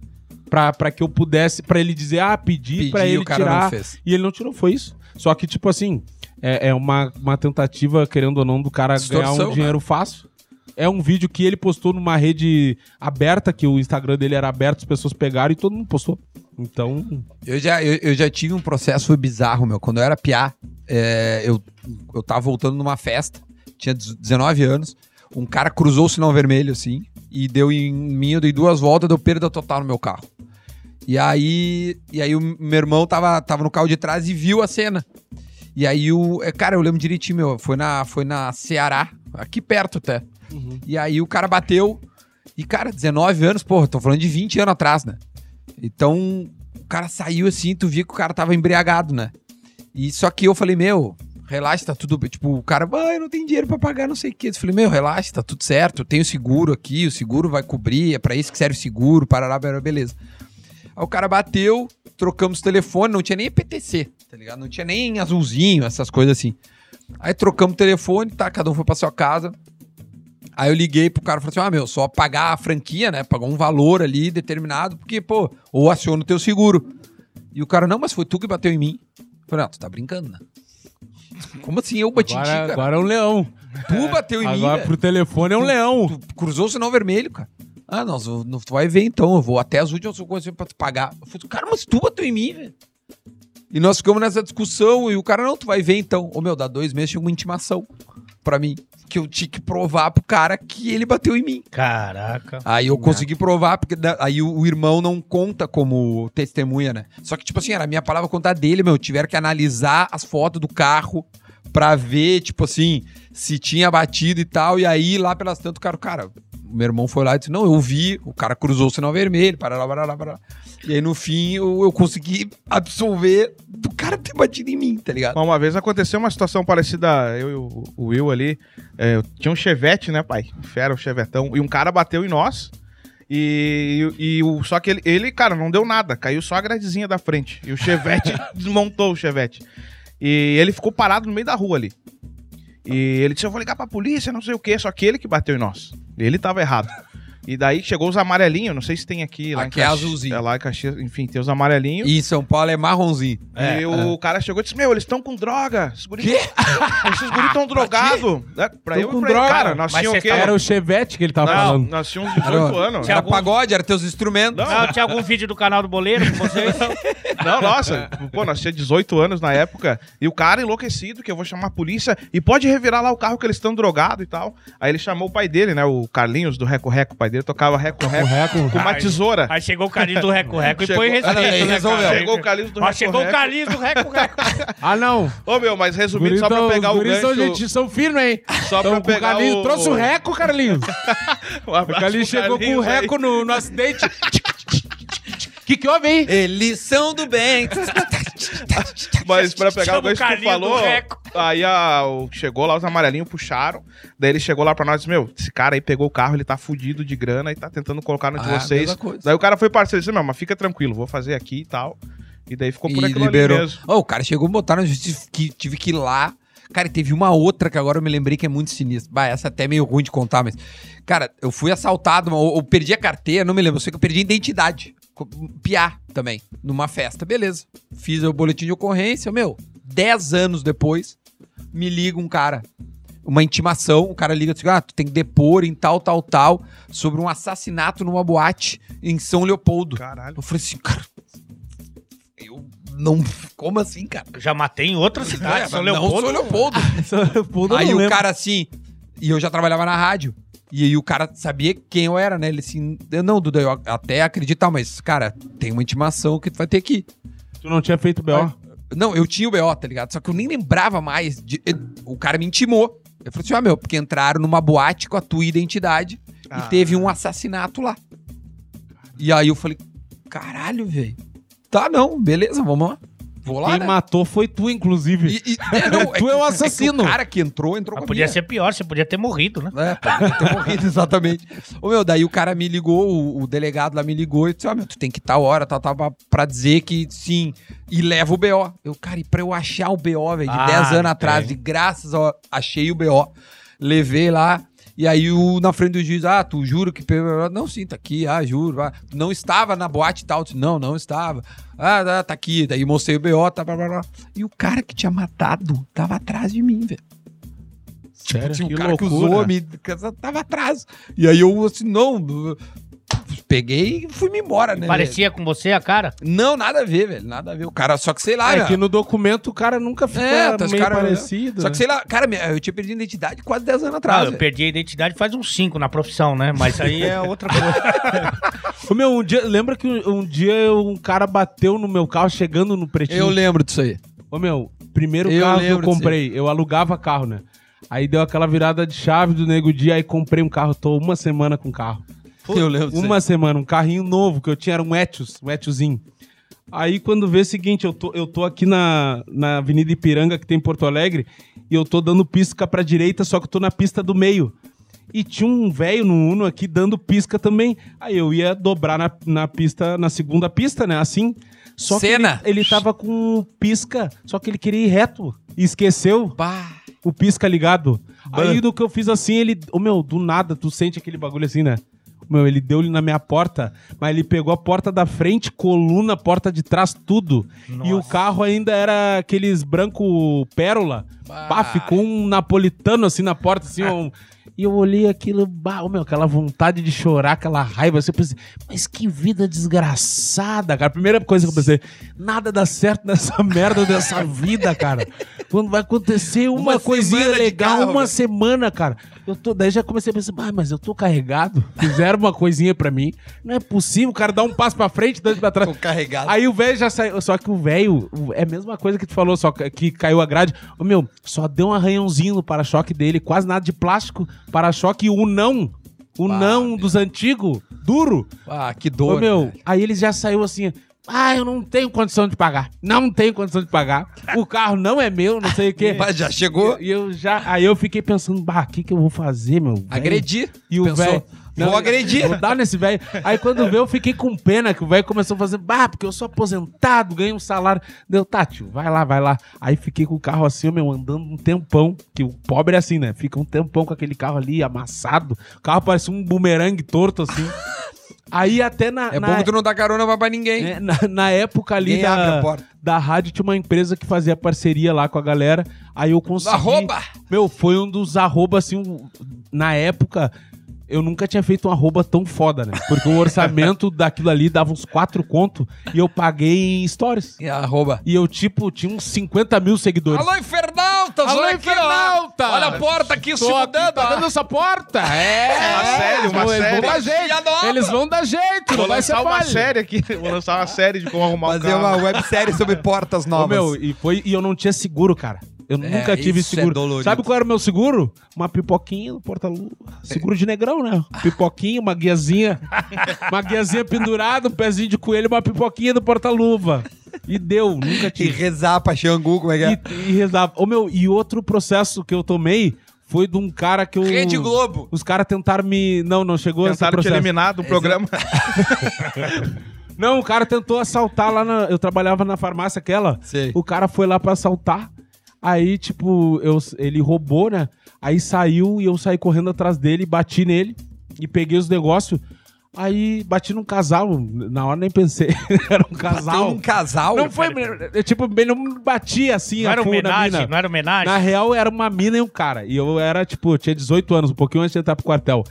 Pra, pra que eu pudesse. Pra ele dizer, ah, pedi, Pedi, pra ele o cara tirar. E ele não tirou, foi isso. Só que, tipo assim, é, é uma, uma tentativa, querendo ou não, do cara Distorção, ganhar um né? dinheiro fácil. É um vídeo que ele postou numa rede aberta, que o Instagram dele era aberto, as pessoas pegaram e todo mundo postou. Então, Eu já, eu, eu já tive um processo bizarro, meu. Quando eu era piá, é, eu, eu tava voltando numa festa, tinha 19 anos, um cara cruzou o sinal vermelho, assim, e deu em mim, eu dei duas voltas, deu perda total no meu carro. E aí, e aí o meu irmão tava, tava no carro de trás e viu a cena. E aí o. é, Cara, eu lembro direitinho, meu. Foi na, foi na Ceará, aqui perto até. E aí o cara bateu. E, cara, 19 anos, porra, tô falando de 20 anos atrás, né? Então, o cara saiu assim, tu via que o cara tava embriagado, né? E só que eu falei, meu, relaxa, tá tudo. Tipo, o cara, ah, eu não tenho dinheiro pra pagar, não sei o quê. Eu falei, meu, relaxa, tá tudo certo. Eu tenho seguro aqui, o seguro vai cobrir, é pra isso que serve o seguro, parará, parará, beleza. Aí o cara bateu, trocamos telefone, não tinha nem EPTC, tá ligado? Não tinha nem azulzinho, essas coisas assim. Aí trocamos telefone, tá? Cada um foi pra sua casa. Aí eu liguei pro cara e falei assim: ah, meu, só pagar a franquia, né? Pagar um valor ali determinado, porque, pô, ou aciona o teu seguro. E o cara, não, mas foi tu que bateu em mim. Eu falei, ah, tu tá brincando, né? Como assim eu bati em ti, agora, cara? agora é um leão. Tu bateu em mim, Agora velho. pro telefone é um Tu- leão. Tu cruzou o sinal vermelho, cara. Ah, não, tu vai ver então. Eu vou até as últimas coisas pra tu pagar. Eu falei, cara, mas tu bateu em mim, velho. E nós ficamos nessa discussão e o cara, não, tu vai ver então. Ô meu, dá dois meses chega uma intimação pra mim. Que eu tinha que provar pro cara que ele bateu em mim. Caraca. Aí eu consegui provar, porque da- aí o, o irmão não conta como testemunha, né? Só que, tipo assim, era a minha palavra contra a dele, meu. Tiveram que analisar as fotos do carro pra ver, tipo assim, se tinha batido e tal. E aí, lá pelas tanto, o cara, cara, meu irmão foi lá e disse: Não, eu vi, o cara cruzou o sinal vermelho, parará, parará, parará. E aí, no fim, eu, eu consegui absolver do cara ter batido em mim, tá ligado? Uma vez aconteceu uma situação parecida, eu e o, o Will ali. é, tinha um chevette, né, pai? Fera, o chevetão. E um cara bateu em nós. E, e o, só que ele, ele, cara, não deu nada. Caiu só a gradezinha da frente. E o chevette desmontou o chevette. E ele ficou parado no meio da rua ali. E ele disse: Eu vou ligar pra polícia, não sei o quê. Só que ele que bateu em nós. Ele tava errado. E daí chegou os amarelinhos, não sei se tem aqui. Lá Aqui em é azulzinho. É lá em Caxias, enfim, tem os amarelinhos. E em São Paulo é marronzinho. e o cara chegou e disse: Meu, eles estão com droga. Esses guris estão drogados. É, pra Tão eu e com pra droga. Cara, nós Mas tínhamos o quê? tá- Era o Chevette que ele tava Não, falando. nós tínhamos 18 anos. Era algum- pagode, era teus instrumentos. Não. Ah, tinha algum vídeo do canal do Boleiro com vocês? Não, nossa. Pô, nós tínhamos 18 anos na época. E o cara enlouquecido, que eu vou chamar a polícia. E pode revirar lá o carro que eles estão drogados e tal. Aí ele chamou o pai dele, né? O Carlinhos do Reco Reco. Pai dele tocava Reco Reco Reco. com uma tesoura. Aí chegou o Carlinhos do Reco Reco e aí respeito, né, resolveu. cara? Chegou o Carlinhos do Ó, Reco chegou o do Reco Reco. Ah, não. Ô, meu, mas resumindo, só pra pegar o guris são, gancho... gente, são firmes, hein? Só pra pegar o... Trouxe o reco, Carlinhos. O Carlinhos chegou com o reco no acidente. O que que houve, hein? Eles são do bem. Mas pra pegar Chama o gancho o que tu falou, aí a, o- chegou lá, os amarelinhos puxaram. Daí ele chegou lá pra nós e disse: Meu, esse cara aí pegou o carro, ele tá fudido de grana e tá tentando colocar no de Ah, vocês. mesma coisa. Daí o cara foi parceiro, disse: Meu, mas fica tranquilo, vou fazer aqui e tal. E daí ficou por e aquilo liberou. ali mesmo. Ó, o cara chegou a botar na justiça que tive que ir lá. Cara, e teve uma outra que agora eu me lembrei que é muito sinistra. Bah, essa até é meio ruim de contar, mas. Cara, eu fui assaltado, ou, ou perdi a carteira, não me lembro. Eu sei que eu perdi a identidade. Piá também, numa festa. Beleza. Fiz o boletim de ocorrência. Meu, 10 anos depois, me liga um cara. Uma intimação, o cara liga e diz: Ah, tu tem que depor em tal, tal, tal, sobre um assassinato numa boate em São Leopoldo. Caralho. Eu falei assim, cara. Eu não. Como assim, cara? Já matei em outra cidade, São Leopoldo. Não sou Leopoldo. Puta, aí não o lembro. cara assim. E eu já trabalhava na rádio. E aí o cara sabia quem eu era, né? Ele assim. Não, Duda, eu até acreditar, mas, cara, tem uma intimação que tu vai ter aqui. Tu não tinha feito B.O. Não, eu tinha o BO, tá ligado? Só que eu nem lembrava mais. de- o cara me intimou. Eu falei assim, ah, meu, porque entraram numa boate com a tua identidade Ah. e teve um assassinato lá. E aí eu falei, caralho, velho. Tá, não, beleza, vamos lá. Vou lá, Quem né? matou foi tu, inclusive. E- e- é, não, Tu é o assassino. que o cara que entrou, entrou Mas com a podia minha. ser pior, você podia ter morrido, né? É, podia ter morrido, exatamente. Ô, meu, daí o cara me ligou, o, o delegado lá me ligou e disse, ó, meu, tu tem que tal hora, tal, tal, pra- pra dizer que sim, e leva o BO. Eu, cara, e pra eu achar o BO, velho, de Ah, 10 anos atrás, tem. e graças ao... achei o BO, levei lá, e aí o, na frente do juiz, ah, tu juro que... Não, sim, tá aqui, ah, juro, ah, não estava na boate e tal, disse, não, não estava. Ah, tá, tá aqui, daí mostrei o BO, tá, blá, blá, blá. E o cara que tinha matado tava atrás de mim, velho. Sério? Tinha um Que cara que loucura. usou, me tava atrás. E aí eu assim, não. Peguei e fui me embora, né? Parecia com você a cara? velho? Não, nada a ver, velho. Nada a ver. O cara, só que sei lá, É já- que no documento o cara nunca fica É, tá, meio cara- parecido. Só né? que sei lá, cara, eu tinha perdido a identidade quase 10 anos Ah, atrás. eu velho. perdi a identidade faz uns 5 na profissão, né? Mas aí é outra coisa. Ô, meu, um dia, lembra que um, um dia um cara bateu no meu carro chegando no pretinho? Eu lembro disso aí. Ô, meu, primeiro Eu carro que eu comprei, eu alugava carro, né? Aí deu aquela virada de chave do nego dia, aí comprei um carro, tô uma semana com o eu lembro Uma semana, um carrinho novo que eu tinha, era um Etios, um Etiozinho. Aí quando vê o seguinte, eu tô, eu tô aqui na, na Avenida Ipiranga, que tem em Porto Alegre, e eu tô dando pisca pra direita, só que eu tô na pista do meio. E tinha um velho no Uno aqui dando pisca também. Aí eu ia dobrar na, na pista, na segunda pista, né? Assim. Só Cena. que ele, ele tava com pisca, só que ele queria ir reto. E esqueceu Bah. o pisca ligado. Aí do que eu fiz assim, ele. Ô meu, do nada, tu sente aquele bagulho assim, né? Meu, ele deu-lhe na minha porta, mas ele pegou a porta da frente, coluna, porta de trás, tudo. E o Nossa. carro ainda era aqueles branco pérola. Bah. Ficou um napolitano assim na porta, assim, um- E eu olhei aquilo, bah, meu, aquela vontade de chorar, aquela raiva. Assim, eu pensei, mas que vida desgraçada, cara. Primeira coisa que eu pensei, nada dá certo nessa merda dessa vida, cara. Quando vai acontecer uma, Uma coisinha legal, carro, uma velho. semana, cara. Eu tô, daí já comecei a pensar, ah, mas eu tô carregado. Fizeram uma coisinha pra mim. Não é possível, o cara dá um passo pra frente, dois pra trás. Tô carregado. Aí o velho já saiu. Só que o velho, é a mesma coisa que tu falou, só que que caiu a grade. Ô meu, só deu um arranhãozinho no para-choque dele, quase nada de plástico. Para-choque, o não. O não dos antigos, duro. Ah, que Ô dor. meu, velho. aí ele já saiu assim. Ah, eu não tenho condição de pagar. Não tenho condição de pagar. O carro não é meu, não sei o quê. Mas já chegou. E eu já, aí eu fiquei pensando, bah, o que, que eu vou fazer, meu? velho? Agredir. E o Pensou, velho. Vou agredir. Vou dar nesse velho. Aí quando veio, eu fiquei com pena que o velho começou a fazer, bah, porque eu sou aposentado, ganho um salário. Deu, tá, tio, vai lá, vai lá. Aí fiquei com o carro assim, meu, andando um tempão. Que o pobre é assim, né? Fica um tempão com aquele carro ali, amassado. O carro parece um bumerangue torto assim. Aí até na. É na, bom que tu não dá carona pra- pra ninguém. é, na, na época ali da, da rádio, tinha uma empresa que fazia parceria lá com a galera. Aí eu consegui. Arroba! Meu, foi um dos arroba, assim, na época, eu nunca tinha feito um arroba tão foda, né? Porque o orçamento daquilo ali dava uns quatro conto e eu paguei em stories. E arroba. E eu, tipo, tinha uns 50 mil seguidores. Alô, Infernaltas! Alô, olha! Olha a porta aqui se Tô aqui, mudando. tá dando essa porta? É, Uma série, uma eles série. Vão dar jeito. Eles vão dar jeito, Vou vai ser lançar uma falha. série aqui. Vou lançar uma série de como arrumar um Fazer carro. uma websérie sobre portas Ô, novas. meu, e, foi, e eu não tinha seguro, cara. Eu É, nunca tive isso é seguro. dolorido. Sabe qual era o meu seguro? Uma pipoquinha no porta-luva. Seguro de negrão, né? Pipoquinha, uma guiazinha. uma guiazinha pendurada, um pezinho de coelho, uma pipoquinha no porta-luva. E deu, nunca E tive. rezar pra Xangu, como é que é? E, e rezava. Ô, meu, e outro processo que eu tomei foi de um cara que eu. Rede Globo. Os caras tentaram me. Não, não chegou esse Tentaram te eliminar do programa. Não, o cara tentou assaltar lá na. Eu trabalhava na farmácia aquela. Sei. O cara foi lá pra assaltar. Aí, tipo, eu, ele roubou, né? Aí saiu e eu saí correndo atrás dele, bati nele e peguei os negócios. Aí bati num casal. Na hora nem pensei. Era um Bateu casal. um casal. Não foi. eu, tipo, bem, não bati assim Não a era na homenagem? mina. Não era homenagem? Na real, era uma mina e um cara. E eu era, tipo, eu tinha 18 anos, um pouquinho antes de entrar pro quartel.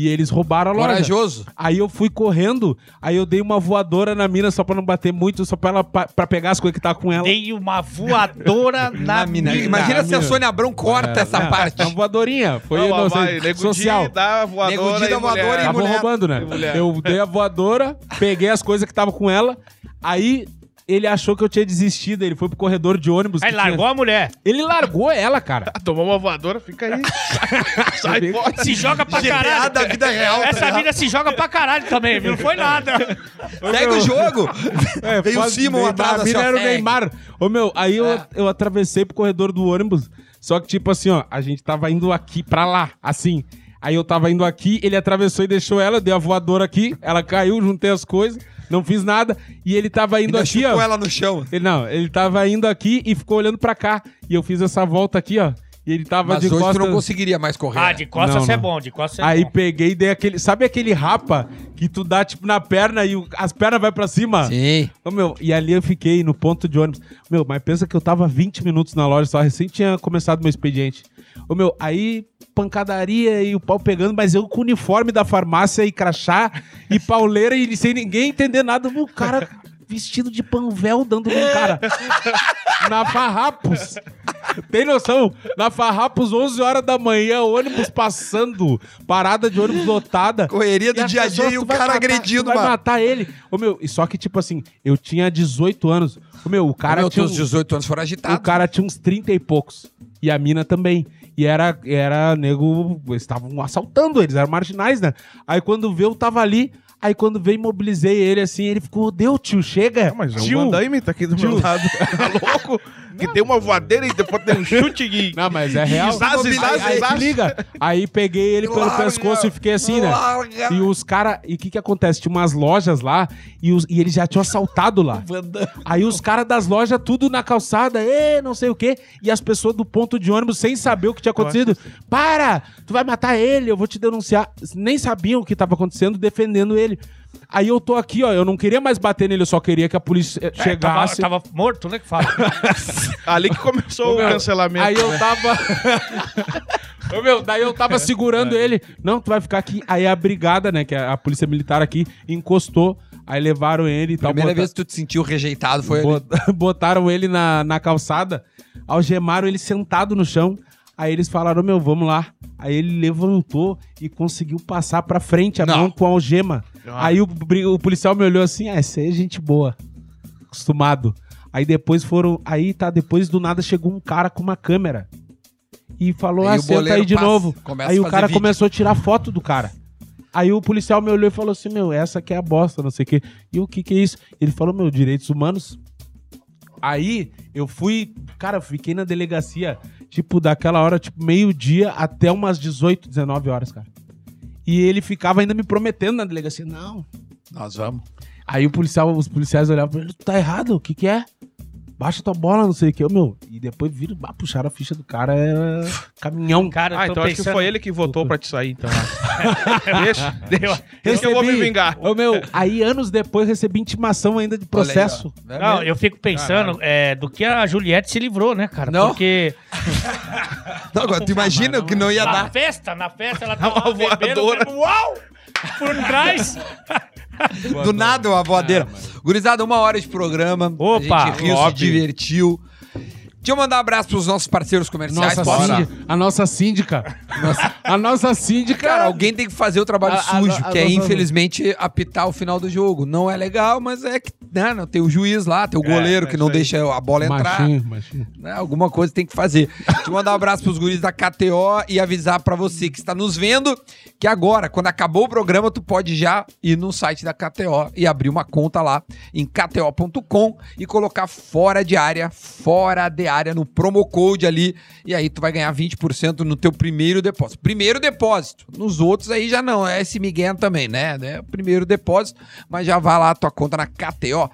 E eles roubaram a loja. Corajoso. Aí eu fui correndo, aí eu dei uma voadora na mina só pra não bater muito, só pra ela pa- pra pegar as coisas que tá com ela. Dei uma voadora na, Na mina. mina. Imagina na se a mina. Sônia Abrão corta essa É, parte. Uma voadorinha. Foi Não, não, vai, sei, social. Dá voadora Nego e dá voadora mulher. e Estavam mulher. roubando, né? E mulher. Eu dei a voadora, peguei as coisas que estavam com ela, aí ele achou que eu tinha desistido, ele foi pro corredor de ônibus. Aí largou tinha- a mulher. Ele largou ela, cara. Tomou uma voadora, fica aí. Sai, fora. Se joga pra GTA caralho. da vida real. tá Essa vida se joga pra caralho também, viu? Não foi nada. Segue o jogo. É, Veio o Simon atrás A assim, mina era o. Neymar. Ô, meu, aí eu, É. eu atravessei pro corredor do ônibus. Só que, tipo assim, ó, a gente tava indo aqui pra lá, assim. Aí eu tava indo aqui, ele atravessou e deixou ela, eu dei a voadora aqui, ela caiu, juntei as coisas, não fiz nada. E ele tava indo Ainda aqui, chutou ó. ela no chão. Ele, não, ele tava indo aqui e ficou olhando pra cá. E eu fiz essa volta aqui, ó. E ele tava Mas de hoje tu costas. não conseguiria mais correr. Ah, de costas Não, você é não. bom, de costas você é Aí bom. peguei e dei aquele. Sabe aquele rapa que tu dá, tipo, na perna e o- as pernas vai pra cima? Sim. Ô, meu, e ali eu fiquei no ponto de ônibus. Meu, mas pensa que eu tava 20 minutos na loja só, recém tinha começado meu expediente. Ô, meu, aí pancadaria e o pau pegando, mas eu com o uniforme da farmácia e crachá e pauleira e sem ninguém entender nada. O cara vestido de panvel dando no cara. Na Farrapos. Tem noção? Na Farrapos, 11 horas da manhã, ônibus passando, parada de ônibus lotada. Correria do dia a dia e o cara matar- agredindo, vai mano. matar ele. Ô, meu, e só que, tipo assim, eu tinha 18 anos. Ô, meu, o cara Cara, tinha... teus um- 18 anos foram o agitados. cara tinha uns 30 e poucos. E a mina também. E era, era nego. Estavam assaltando eles, eram marginais, né? Aí quando veio, eu tava ali. Aí quando veio, imobilizei ele assim, ele ficou, deu, tio, chega. É, mas o tio. Andaime tá aqui do meu Tio. lado. Tá louco? Que tem uma voadeira e depois tem um chute de... Não, mas é real. Zaz, aí, zaz, aí, zaz. liga. Aí peguei ele pelo Larga, pescoço e fiquei assim, né? larga. E os caras. E o que que acontece? Tinha umas lojas lá e, os, e eles já tinham assaltado lá. Aí os caras das lojas, tudo na calçada, e não sei o quê. E as pessoas do ponto de ônibus, sem saber o que tinha acontecido. Para! Tu vai matar ele, eu vou te denunciar. Nem sabiam o que tava acontecendo, defendendo ele. Aí eu tô aqui, ó. Eu não queria mais bater nele, eu só queria que a polícia eh, É, tava, chegasse. tava morto, né? Que fala. Ali que começou o meu, cancelamento. Aí eu né? tava. Ô, meu, daí eu tava segurando ele. Não, tu vai ficar aqui. Aí a brigada, né, que é a polícia militar aqui, encostou. Aí levaram ele e tal. Primeira bota- vez que tu te sentiu rejeitado foi bot- Botaram ele na, na calçada, algemaram ele sentado no chão. Aí eles falaram, meu, vamos lá. Aí ele levantou e conseguiu passar pra frente a Não. mão com a algema. Aí o, o policial me olhou assim, ah, essa aí é gente boa. Acostumado. Aí depois foram. Aí tá, depois do nada chegou um cara com uma câmera. E falou, Aí ah, senta aí de passa, novo. Aí o cara vídeo. começou a tirar foto do cara. Aí o policial me olhou e falou assim: Meu, essa aqui é a bosta, não sei o quê. E o que que é isso? Ele falou: Meu, direitos humanos. Aí eu fui, cara, fiquei na delegacia, tipo, daquela hora, tipo, meio-dia até umas 18, 19 horas, cara. E ele ficava ainda me prometendo na delegacia: Não. Nós vamos. Aí o policial, os policiais olhavam pra ele: tá errado, o que que é? Baixa tua bola, não sei o que. Ô, Meu, e depois viram, bah, puxaram a ficha do cara, é caminhão. Cara, eu Ah, então acho que pensando- foi ele que votou pra te sair, então. deixa, deixa. Deixa que eu vou me vingar. Ô, meu, aí anos depois recebi intimação ainda de processo. Aí. É Não, mesmo? eu fico pensando é, do que a Juliette se livrou, né, cara? Não? Porque Não, agora tu imagina o que não ia na dar. festa, na festa, ela tava bebendo, voadora. bebendo, uau! Por trás. Do nada uma voadeira. Gurizada, uma hora de programa. Opa, a gente riu, se óbvio. divertiu. Deixa eu mandar um abraço pros nossos parceiros comerciais. Nossa síndica, a nossa síndica. A nossa síndica. Cara, alguém tem que fazer o trabalho A- a- sujo, a- que é, a nossa- infelizmente, apitar o final do jogo. Não é legal, mas é que, né, não, tem o juiz lá, tem o goleiro é que não deixa a bola entrar. Machinho, machinho. né? Alguma coisa tem que fazer. Deixa eu mandar um abraço pros guris da KTO e avisar pra você que está nos vendo que agora, quando acabou o programa, tu pode já ir no site da KTO e abrir uma conta lá em kto.com e colocar fora de área, fora de área no promo code ali e aí tu vai ganhar 20% no teu primeiro depósito. Primeiro depósito. Nos outros aí já não, é esse Miguel também, né? né? Primeiro depósito, mas já vai lá a tua conta na KTO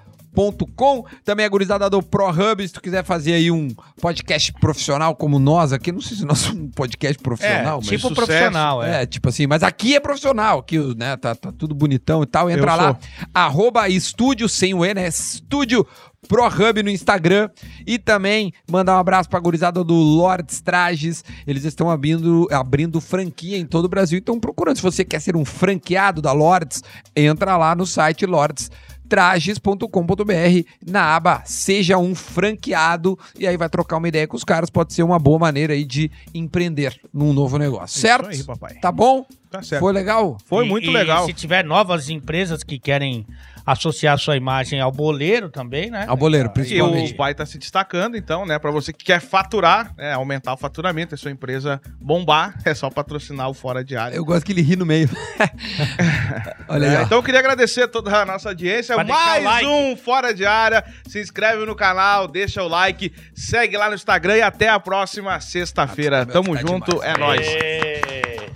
com Também a gurizada do ProHub, se tu quiser fazer aí um podcast profissional como nós aqui, não sei se nós somos um podcast profissional, mas... tipo sucesso. profissional, é. É, tipo assim, mas aqui é profissional, aqui, né, tá, tá tudo bonitão e tal. Entra Eu lá, arroba estúdio, sem o E, né, estúdio ProHub no Instagram e também mandar um abraço pra gurizada do Lords Trajes. Eles estão abrindo, abrindo franquia em todo o Brasil, então procurando. Se você quer ser um franqueado da Lords, entra lá no site Lords trajes.com.br na aba Seja um franqueado e aí vai trocar uma ideia com os caras, pode ser uma boa maneira aí de empreender num novo negócio, certo? aí, papai. Tá bom? Tá certo. Foi legal? Foi E- muito e legal. Se tiver novas empresas que querem associar sua imagem ao boleiro também, né? Ao boleiro, E principalmente. o pai tá se destacando, então, né? Pra você que quer faturar, né, aumentar o faturamento, a sua empresa bombar, é só patrocinar o Fora de Área. Eu gosto que ele ri no meio. Olha aí, É, então eu queria agradecer a toda a nossa audiência. Pode Mais like. um Fora de Área. Se inscreve no canal, deixa o like, segue lá no Instagram e até a próxima sexta-feira. Ah, Tamo tá junto, demais. é nóis.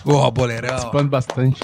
Ô, boleirão. Participando bastante.